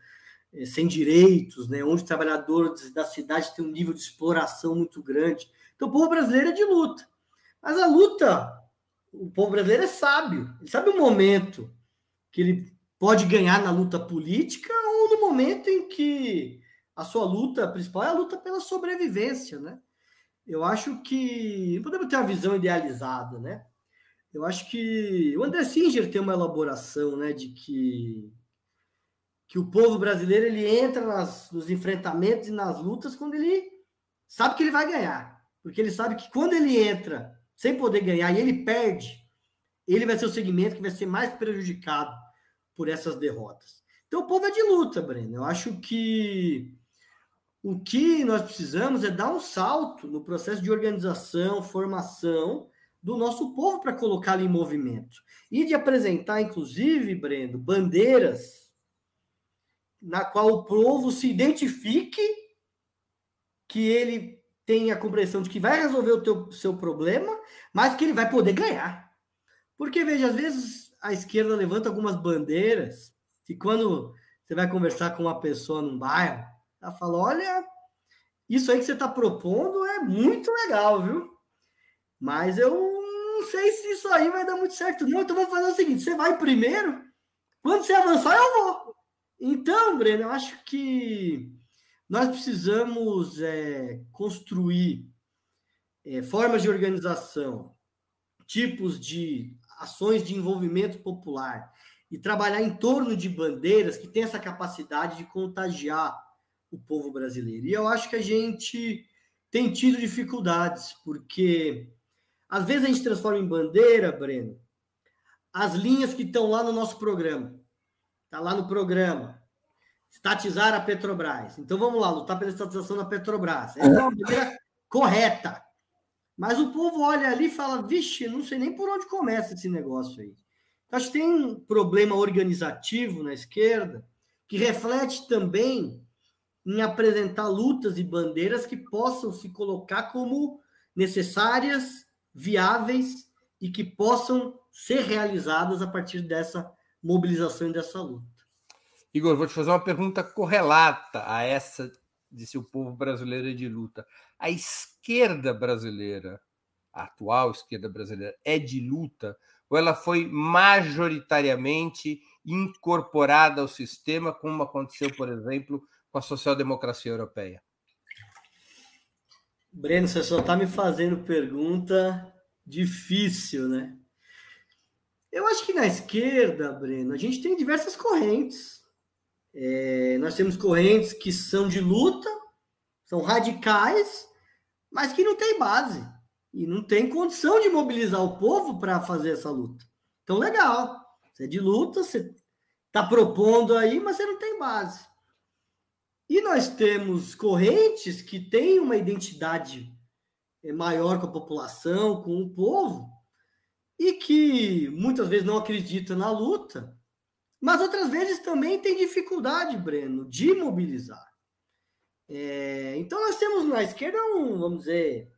é, sem direitos, né? onde os trabalhadores da cidade têm um nível de exploração muito grande. Então, o povo brasileiro é de luta. Mas a luta, o povo brasileiro é sábio. Ele sabe o momento que ele pode ganhar na luta política ou no momento em que a sua luta principal é a luta pela sobrevivência, né? Eu acho que não podemos ter uma visão idealizada, né? Eu acho que o André Singer tem uma elaboração, né, de que que o povo brasileiro ele entra nas, nos enfrentamentos e nas lutas quando ele sabe que ele vai ganhar. Porque ele sabe que quando ele entra sem poder ganhar e ele perde, ele vai ser o segmento que vai ser mais prejudicado por essas derrotas. Então o povo é de luta, Breno. Eu acho que o que nós precisamos é dar um salto no processo de organização, formação do nosso povo para colocá-lo em movimento. E de apresentar, inclusive, Breno, bandeiras na qual o povo se identifique que ele tem a compreensão de que vai resolver o teu, seu problema, mas que ele vai poder ganhar. Porque, veja, às vezes a esquerda levanta algumas bandeiras e quando você vai conversar com uma pessoa num bairro, ela fala, olha, isso aí que você está propondo é muito legal, viu? Mas eu não sei se isso aí vai dar muito certo, não. Então vamos fazer o seguinte: você vai primeiro, quando você avançar, eu vou. Então, Breno, eu acho que nós precisamos é, construir é, formas de organização, tipos de ações de envolvimento popular e trabalhar em torno de bandeiras que têm essa capacidade de contagiar o povo brasileiro. E eu acho que a gente tem tido dificuldades, porque às vezes a gente transforma em bandeira, Breno, as linhas que estão lá no nosso programa. Está lá no programa. Estatizar a Petrobras. Então vamos lá, lutar pela estatização da Petrobras. Essa é uma bandeira correta. Mas o povo olha ali e fala: vixe, não sei nem por onde começa esse negócio aí. Acho que tem um problema organizativo na esquerda que reflete também em apresentar lutas e bandeiras que possam se colocar como necessárias, viáveis e que possam ser realizadas a partir dessa mobilização e dessa luta. Igor, vou te fazer uma pergunta correlata a essa de se o povo brasileiro é de luta. A esquerda brasileira, a atual esquerda brasileira, é de luta ou ela foi majoritariamente incorporada ao sistema, como aconteceu, por exemplo, com a social-democracia europeia? Breno, você só está me fazendo pergunta difícil, né? Eu acho que na esquerda, Breno, a gente tem diversas correntes. É, nós temos correntes que são de luta, são radicais, mas que não têm base e não tem condição de mobilizar o povo para fazer essa luta. Então, legal. Você é de luta, você está propondo aí, mas você não tem base. E nós temos correntes que têm uma identidade é, maior com a população, com o povo, e que muitas vezes não acreditam na luta, mas outras vezes também tem dificuldade, Breno, de mobilizar. É, então nós temos na esquerda um, vamos dizer,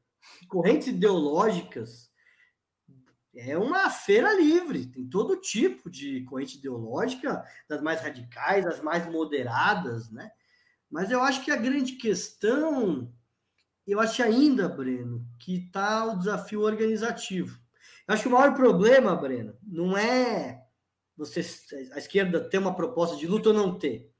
correntes ideológicas. É uma feira livre, tem todo tipo de corrente ideológica, das mais radicais, das mais moderadas, né? Mas eu acho que a grande questão, eu acho ainda, Breno, que está o desafio organizativo. Eu acho que o maior problema, Breno, não é você a esquerda ter uma proposta de luta ou não ter,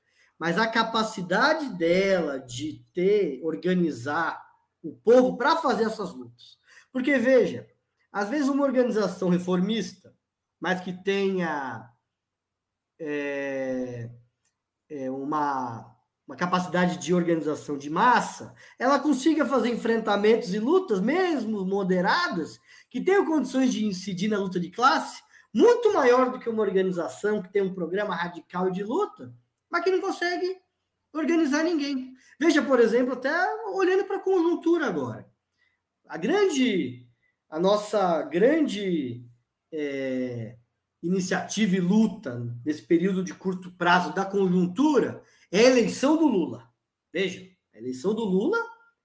mas a capacidade dela de ter, organizar o povo para fazer essas lutas. Porque, veja, às vezes uma organização reformista, mas que tenha é, é, uma uma capacidade de organização de massa, ela consiga fazer enfrentamentos e lutas, mesmo moderadas, que tenham condições de incidir na luta de classe, muito maior do que uma organização que tem um programa radical de luta, mas que não consegue organizar ninguém. Veja, por exemplo, até olhando para a conjuntura agora. A grande, a nossa grande é, iniciativa e luta nesse período de curto prazo da conjuntura é a eleição do Lula. Veja, a eleição do Lula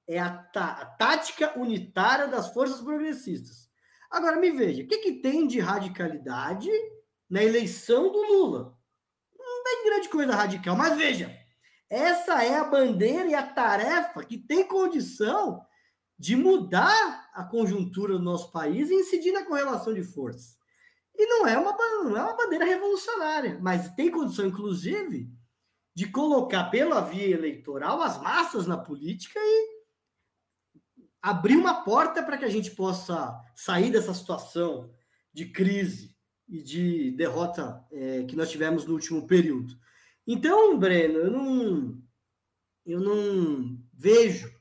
é a, a tática unitária das forças progressistas. Agora, me veja, o que, que tem de radicalidade na eleição do Lula? Tem grande coisa radical, mas veja, essa é a bandeira e a tarefa que tem condição de mudar a conjuntura do nosso país e incidir na correlação de forças. E não é uma, não é uma bandeira revolucionária, mas tem condição, inclusive, de colocar pela via eleitoral as massas na política e abrir uma porta para que a gente possa sair dessa situação de crise e de derrota é, que nós tivemos no último período. Então, Breno, eu não, eu não vejo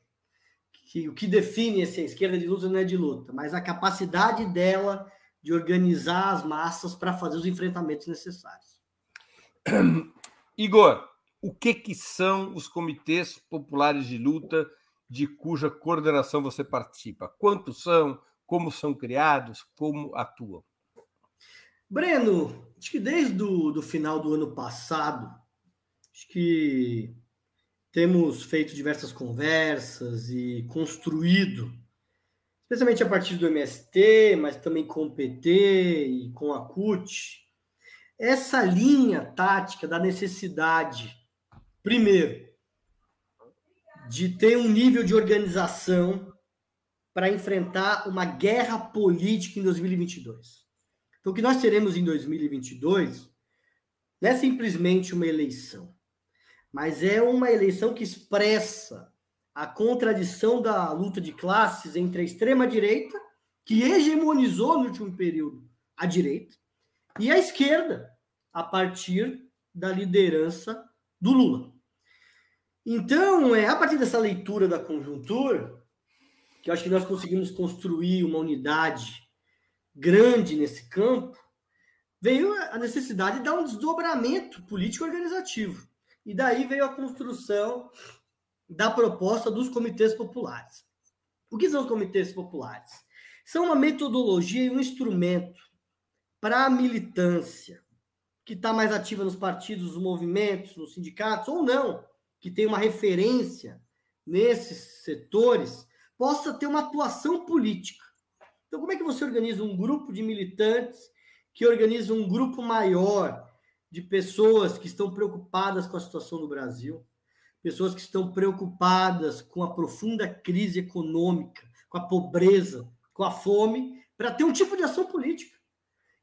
que o que define essa esquerda de luta não é de luta, mas a capacidade dela de organizar as massas para fazer os enfrentamentos necessários. Igor, o que, que são os comitês populares de luta de cuja coordenação você participa? Quantos são? Como são criados? Como atuam? Breno, acho que desde o do final do ano passado, acho que temos feito diversas conversas e construído, especialmente a partir do MST, mas também com o PT e com a CUT, essa linha tática da necessidade Primeiro, de ter um nível de organização para enfrentar uma guerra política em 2022. Então, o que nós teremos em 2022 não é simplesmente uma eleição, mas é uma eleição que expressa a contradição da luta de classes entre a extrema-direita, que hegemonizou no último período a direita, e a esquerda, a partir da liderança do Lula. Então, é, a partir dessa leitura da conjuntura, que eu acho que nós conseguimos construir uma unidade grande nesse campo, veio a necessidade de dar um desdobramento político organizativo. E daí veio a construção da proposta dos comitês populares. O que são os comitês populares? São uma metodologia e um instrumento para a militância que está mais ativa nos partidos, nos movimentos, nos sindicatos, ou não, que tem uma referência nesses setores, possa ter uma atuação política. Então, como é que você organiza um grupo de militantes que organiza um grupo maior de pessoas que estão preocupadas com a situação do Brasil, pessoas que estão preocupadas com a profunda crise econômica, com a pobreza, com a fome, para ter um tipo de ação política.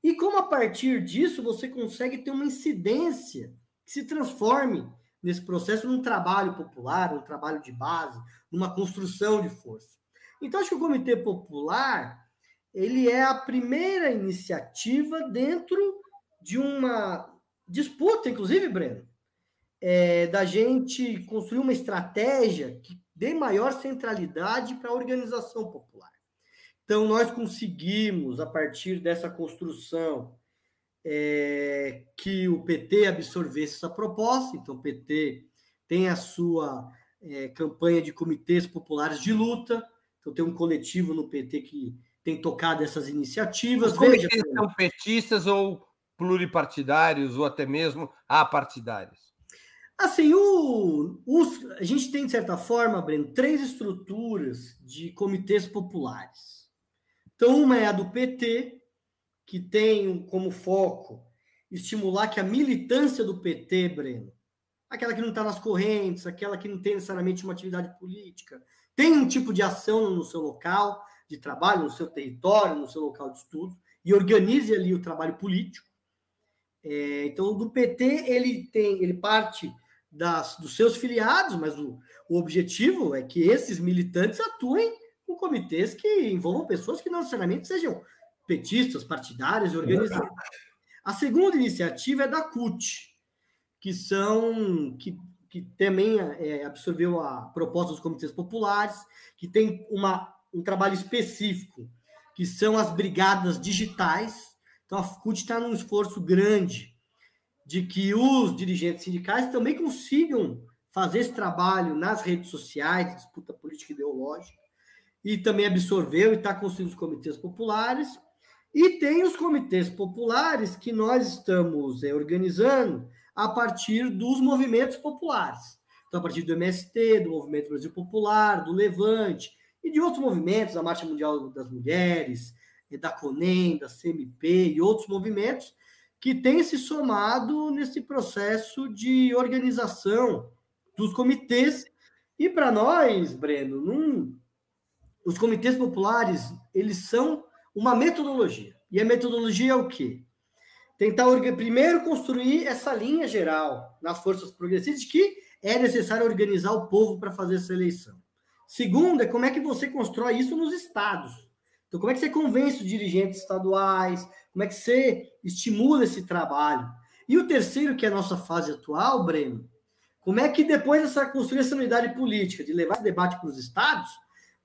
E como a partir disso você consegue ter uma incidência que se transforme nesse processo num trabalho popular, um trabalho de base, numa construção de força. Então acho que o Comitê Popular ele é a primeira iniciativa dentro de uma disputa, inclusive, Breno, é, da gente construir uma estratégia que dê maior centralidade para a organização popular. Então, nós conseguimos, a partir dessa construção, é, que o PT absorvesse essa proposta. Então, o PT tem a sua é, campanha de comitês populares de luta. Então, tem um coletivo no PT que tem tocado essas iniciativas. Os comitês Veja, são petistas ou pluripartidários ou até mesmo apartidários? Assim, o, os, a gente tem, de certa forma, Breno, três estruturas de comitês populares. Então, uma é a do PT, que tem como foco estimular que a militância do PT, Breno, aquela que não está nas correntes, aquela que não tem necessariamente uma atividade política, tem um tipo de ação no seu local, de trabalho, no seu território, no seu local de estudo, e organize ali o trabalho político. É, então, do PT, ele tem, ele parte das, dos seus filiados, mas o, o objetivo é que esses militantes atuem com comitês que envolvam pessoas que não necessariamente sejam petistas, partidários e organizados. A segunda iniciativa é da CUT, que são que, que também é, absorveu a proposta dos comitês populares, que tem uma um trabalho específico, que são as brigadas digitais. Então, a FUCUT está num esforço grande de que os dirigentes sindicais também consigam fazer esse trabalho nas redes sociais, disputa política e ideológica, e também absorveu e está construindo os comitês populares. E tem os comitês populares que nós estamos é, organizando a partir dos movimentos populares. Então, a partir do MST, do Movimento Brasil Popular, do Levante, e de outros movimentos, da Marcha Mundial das Mulheres, da CONEM, da CMP e outros movimentos que têm se somado nesse processo de organização dos comitês. E para nós, Breno, num, os comitês populares, eles são uma metodologia. E a metodologia é o quê? Tentar primeiro construir essa linha geral nas forças progressistas de que é necessário organizar o povo para fazer essa eleição. Segundo, é como é que você constrói isso nos estados. Então, como é que você convence os dirigentes estaduais? Como é que você estimula esse trabalho? E o terceiro, que é a nossa fase atual, Breno, como é que depois dessa construir essa unidade política, de levar esse debate para os estados,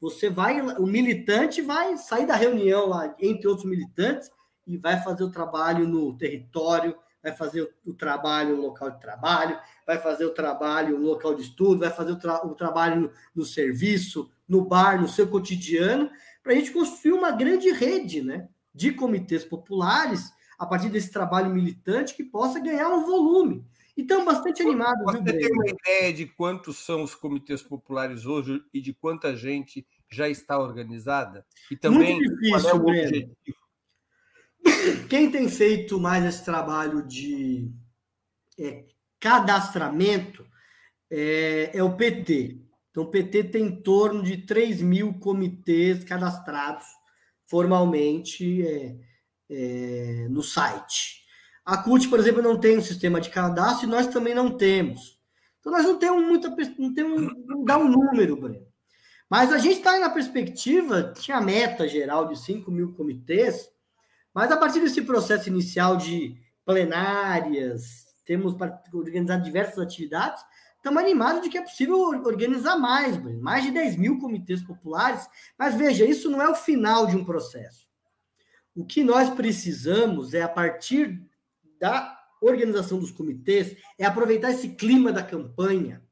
você vai, o militante vai sair da reunião lá, entre outros militantes, e vai fazer o trabalho no território, vai fazer o, trabalho no local de trabalho, vai fazer o trabalho no local de estudo, vai fazer o, tra o trabalho no, no, serviço, no bar, no seu cotidiano, para a gente construir uma grande rede né, de comitês populares a partir desse trabalho militante que possa ganhar um volume. Então, bastante animado. Você viu, tem uma ideia de quantos são os comitês populares hoje e de quanta gente já está organizada? E também difícil, qual é o Breno. objetivo? Quem tem feito mais esse trabalho de é, cadastramento é, é, o PT. Então, o PT tem em torno de 3 mil comitês cadastrados formalmente é, é, no site. A CUT, por exemplo, não tem um sistema de cadastro e nós também não temos. Então, nós não temos muita. Não, temos, não dá um número, Breno. Mas a gente está na perspectiva, tinha a meta geral de 5 mil comitês, mas a partir desse processo inicial de plenárias, temos organizado diversas atividades, estamos animados de que é possível organizar mais, mais de 10 mil comitês populares. Mas veja, isso não é o final de um processo. O que nós precisamos é, a partir da organização dos comitês, é aproveitar esse clima da campanha,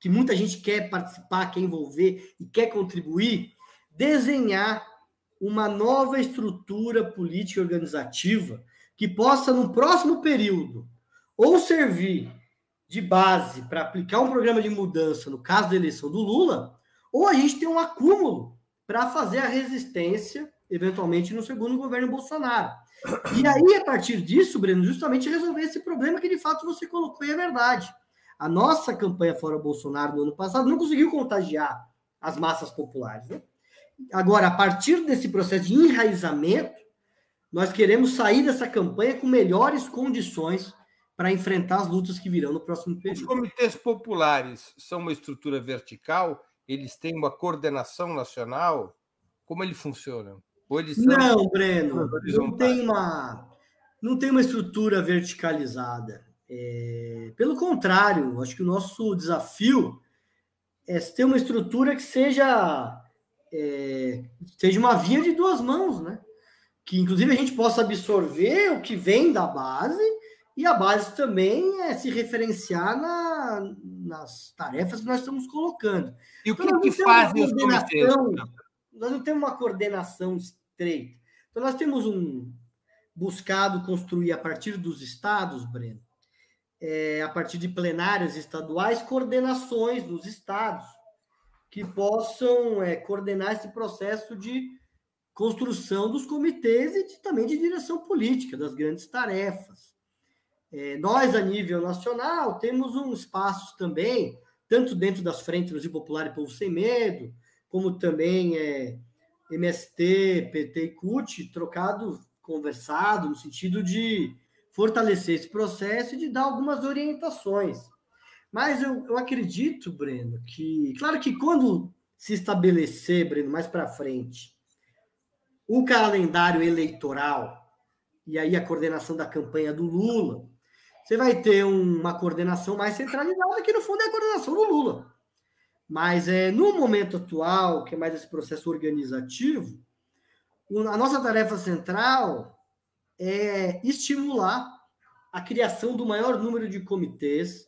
que muita gente quer participar, quer envolver e quer contribuir, desenhar uma nova estrutura política e organizativa que possa, no próximo período, ou servir de base para aplicar um programa de mudança no caso da eleição do Lula, ou a gente tem um acúmulo para fazer a resistência, eventualmente, no segundo governo Bolsonaro. E aí, a partir disso, Breno, justamente resolver esse problema que de fato você colocou e é verdade. A nossa campanha fora Bolsonaro no ano passado não conseguiu contagiar as massas populares. Né? Agora, a partir desse processo de enraizamento, nós queremos sair dessa campanha com melhores condições para enfrentar as lutas que virão no próximo período. Os comitês populares são uma estrutura vertical? Eles têm uma coordenação nacional? Como eles funcionam? Ou eles não, Breno, não tem uma não tem uma estrutura verticalizada. É, pelo contrário, acho que o nosso desafio é ter uma estrutura que seja é, seja uma via de duas mãos, né? Que inclusive a gente possa absorver o que vem da base e a base também é se referenciar na, nas tarefas que nós estamos colocando. E o que, então, que fazem os comitês? Nós não temos uma coordenação estreita. Então, nós temos um buscado construir a partir dos estados, Breno, é, a partir de plenárias estaduais, coordenações dos estados que possam é, coordenar esse processo de construção dos comitês e de, também de direção política das grandes tarefas. É, nós, a nível nacional, temos um espaço também, tanto dentro das frentes Brasil Popular e Povo Sem Medo, como também é, MST, PT e CUT, trocado, conversado, no sentido de fortalecer esse processo e de dar algumas orientações. Mas eu, eu acredito, Breno, que, claro que quando se estabelecer, Breno, mais para frente, o calendário eleitoral e aí a coordenação da campanha do Lula, você vai ter uma coordenação mais centralizada, que no fundo é a coordenação do Lula. Mas é, no momento atual, que é mais esse processo organizativo, a nossa tarefa central é estimular a criação do maior número de comitês,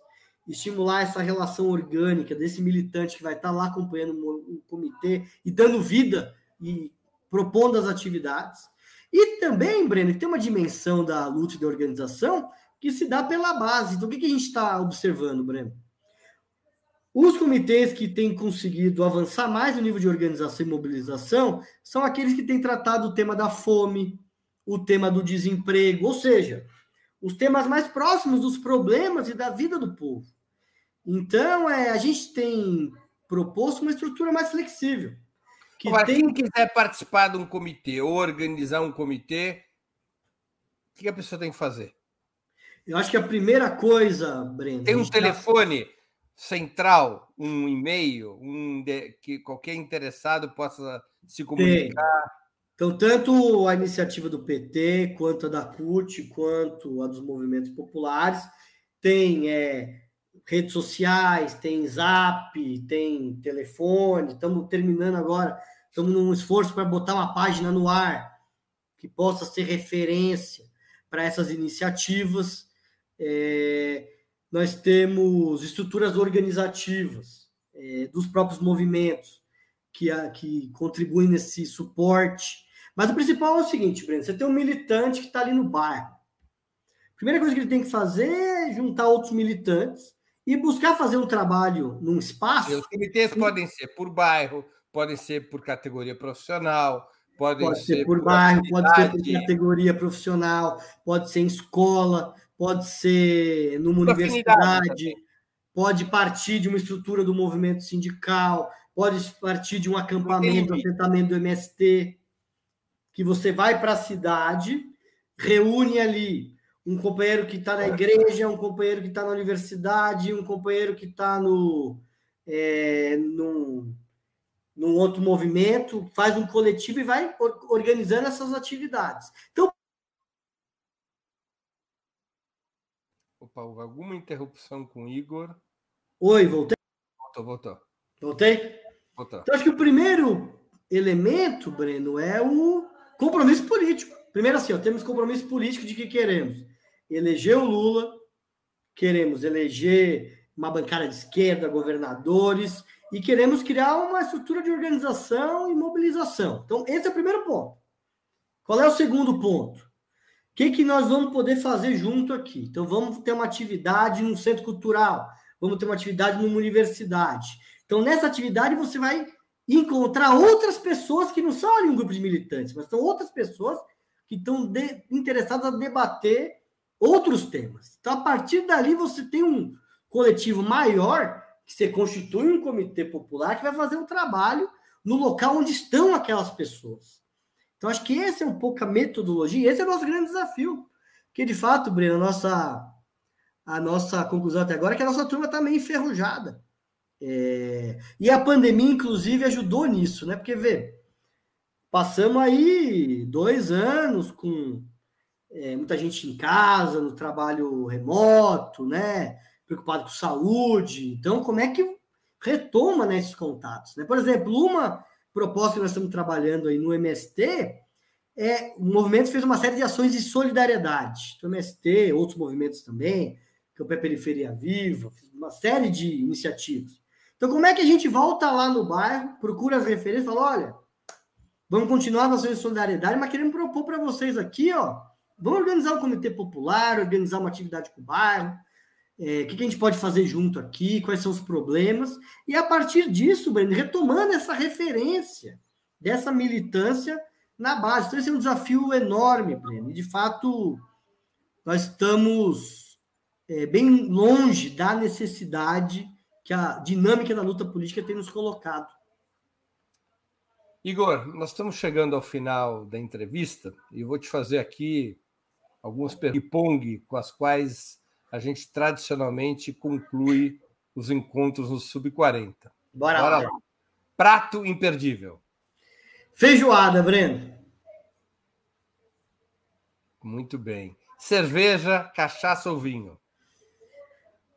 estimular essa relação orgânica desse militante que vai estar lá acompanhando o comitê e dando vida e propondo as atividades. E também, Breno, tem uma dimensão da luta e da organização que se dá pela base. Então, o que, que a gente está observando, Breno? Os comitês que têm conseguido avançar mais no nível de organização e mobilização são aqueles que têm tratado o tema da fome, o tema do desemprego, ou seja, os temas mais próximos dos problemas e da vida do povo. Então, é, a gente tem proposto uma estrutura mais flexível. Que Agora, tem... quem quiser participar de um comitê ou organizar um comitê, o que a pessoa tem que fazer? Eu acho que a primeira coisa, Breno. Tem um telefone tá... central, um e-mail, um de... que qualquer interessado possa se comunicar. Tem. Então, tanto a iniciativa do PT, quanto a da CUT, quanto a dos movimentos populares, tem é, redes sociais, tem zap, tem telefone. Estamos terminando agora, estamos num esforço para botar uma página no ar que possa ser referência para essas iniciativas. É, nós temos estruturas organizativas é, dos próprios movimentos que, a, que contribuem nesse suporte. Mas o principal é o seguinte, Breno: você tem um militante que está ali no bairro. A primeira coisa que ele tem que fazer é juntar outros militantes e buscar fazer um trabalho num espaço. Os comitês podem ser por bairro, podem ser por categoria profissional, podem pode ser, ser por, por bairro, pode ser por categoria profissional, pode ser em escola, pode ser numa universidade, pode partir de uma estrutura do movimento sindical, pode partir de um acampamento, um assentamento do MST, que você vai para a cidade, reúne ali um companheiro que está na igreja, um companheiro que está na universidade, um companheiro que está no, é, num, num outro movimento, faz um coletivo e vai organizando essas atividades. Então, Opa, houve alguma interrupção com o Igor? Oi, voltei? Voltou, voltou. Voltei? Voltou. Então, acho que o primeiro elemento, Breno, é o compromisso político. Primeiro, assim, ó, temos compromisso político de que queremos eleger o Lula, queremos eleger uma bancada de esquerda, governadores, e queremos criar uma estrutura de organização e mobilização. Então, esse é o primeiro ponto. Qual é o segundo ponto? Que, que nós vamos poder fazer junto aqui? Então, vamos ter uma atividade no centro cultural, vamos ter uma atividade numa universidade. Então, nessa atividade, você vai encontrar outras pessoas que não são ali um grupo de militantes, mas são outras pessoas que estão interessadas a debater outros temas. Então, a partir dali, você tem um coletivo maior que você constitui um comitê popular que vai fazer um trabalho no local onde estão aquelas pessoas. Então, acho que esse é um pouco a metodologia, esse é o nosso grande desafio. Porque, de fato, Breno, a nossa, a nossa conclusão até agora é que a nossa turma está meio enferrujada. É... E a pandemia, inclusive, ajudou nisso, né? Porque, vê, passamos aí dois anos com é, muita gente em casa, no trabalho remoto, né? Preocupado com saúde. Então, como é que retoma né, esses contatos? Né? Por exemplo, uma proposta que nós estamos trabalhando aí no MST é o movimento fez uma série de ações de solidariedade. O MST, outros movimentos também, Campo é Periferia Viva, uma série de iniciativas. Então, como é que a gente volta lá no bairro, procura as referências e fala: olha, vamos continuar as ações de solidariedade, mas queremos propor para vocês aqui, ó, Vamos organizar um comitê popular, organizar uma atividade com o bairro. É, o que, a gente pode fazer junto aqui? Quais são os problemas? E a partir disso, Breno, retomando essa referência dessa militância na base. Então, esse é um desafio enorme, Breno. E, de fato, nós estamos é, bem longe da necessidade que a dinâmica da luta política tem nos colocado. Igor, nós estamos chegando ao final da entrevista e eu vou te fazer aqui algumas ping-pong com as quais a gente tradicionalmente conclui os encontros no Sub-40. Bora, Bora lá. Prato imperdível. Feijoada, Breno. Muito bem. Cerveja, cachaça ou vinho?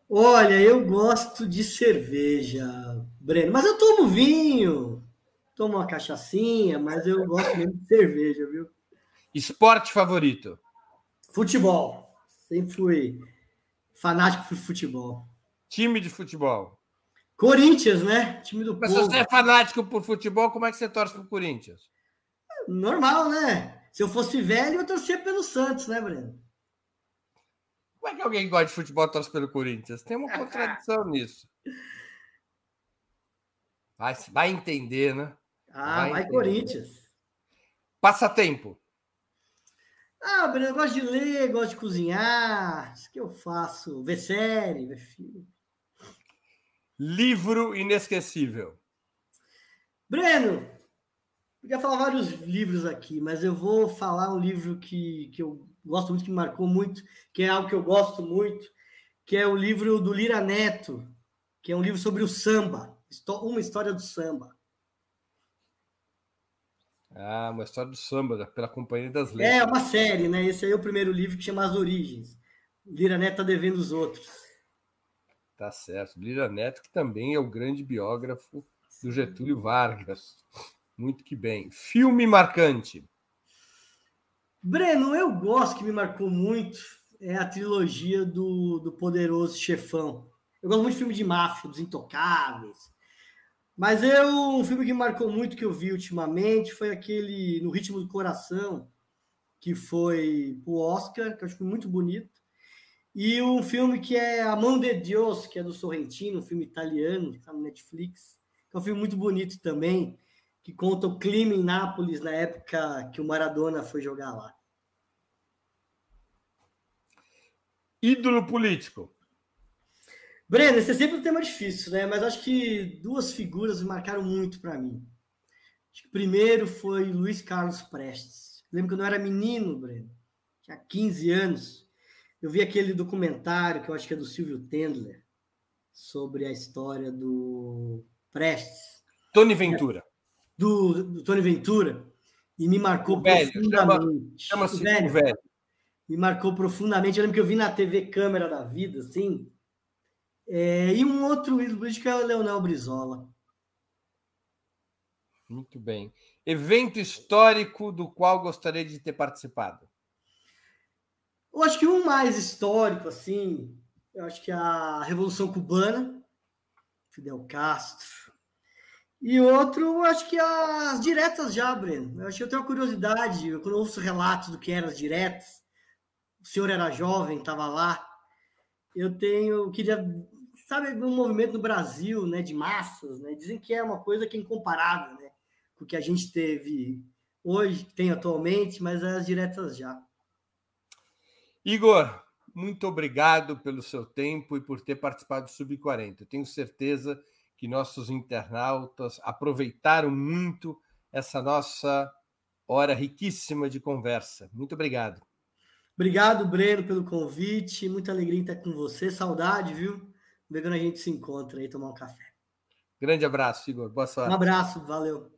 Olha, eu gosto de cerveja, Breno, mas eu tomo vinho, tomo uma cachaçinha, mas eu gosto mesmo de cerveja, viu? Esporte favorito? Futebol. Sempre fui fanático por futebol. Time de futebol. Corinthians, né? Time do Mas povo. se você é fanático por futebol, como é que você torce pro Corinthians? Normal, né? Se eu fosse velho, eu torcia pelo Santos, né, Breno? Como é que alguém gosta de futebol torce pelo Corinthians? Tem uma contradição nisso. Vai, vai entender, né? Ah, vai, vai Corinthians. Passatempo. Ah, Breno, eu gosto de ler, gosto de cozinhar. Isso que eu faço. Ver série, ver filme. Livro inesquecível. Breno, podia falar vários livros aqui, mas eu vou falar um livro que, que eu gosto muito, que me marcou muito, que é algo que eu gosto muito, que é o livro do Lira Neto, que é um livro sobre o samba, uma história do samba. Ah, uma história do samba, pela Companhia das é, Letras. É, uma série, né? Esse aí é o primeiro livro que chama As Origens. Lira Neto tá devendo os outros. Tá certo. Lira Neto, que também é o grande biógrafo do Getúlio Vargas. Muito que bem. Filme marcante. Breno, eu gosto que me marcou muito é a trilogia do, do Poderoso Chefão. Eu gosto muito de filme de máfia, dos Intocáveis, mas eu, um filme que marcou muito que eu vi ultimamente foi aquele No Ritmo do Coração, que foi o Oscar, que eu acho que muito bonito. E um filme que é A Mão de Deus, que é do Sorrentino, um filme italiano, que está no Netflix. É um filme muito bonito também, que conta o clima em Nápoles na época que o Maradona foi jogar lá. Ídolo político. Breno, esse é sempre um tema difícil, né? Mas acho que duas figuras marcaram muito para mim. Acho que primeiro foi Luiz Carlos Prestes. lembro que eu não era menino, Breno, tinha 15 anos. Eu vi aquele documentário que eu acho que é do Silvio Tendler sobre a história do Prestes. Tony Ventura. Do, do Tony Ventura. E me marcou o profundamente. Chama-se chama velho. velho. Me marcou profundamente. Eu lembro que eu vi na TV Câmera da Vida, assim, É, e um outro ídolo político é o Leonel Brizola. Muito bem. Evento histórico do qual gostaria de ter participado? Eu acho que um mais histórico, assim, eu acho que é a Revolução Cubana, Fidel Castro. E outro, eu acho que as diretas já, Breno. Eu acho que eu tenho uma curiosidade, eu quando ouço relatos do que eram as diretas, o senhor era jovem, estava lá. Eu tenho, eu queria, sabe, um movimento no Brasil, né, de massas, né? Dizem que é uma coisa que é incomparável, né? Com o que a gente teve hoje, tem atualmente, mas é as diretas já. Igor, muito obrigado pelo seu tempo e por ter participado do Sub-40. Tenho certeza que nossos internautas aproveitaram muito essa nossa hora riquíssima de conversa. Muito obrigado. Obrigado, Breno, pelo convite. Muita alegria estar com você. Saudade, viu? Vendo a gente se encontra aí tomar um café. Grande abraço, Igor. Boa sorte. Um abraço, valeu.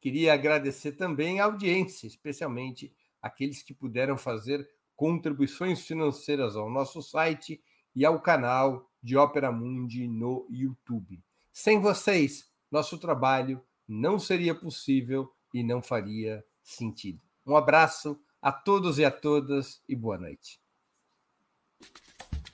Queria agradecer também a audiência, especialmente aqueles que puderam fazer contribuições financeiras ao nosso site e ao canal de Ópera Mundi no YouTube. Sem vocês, nosso trabalho não seria possível e não faria sentido. Um abraço a todos e a todas e boa noite.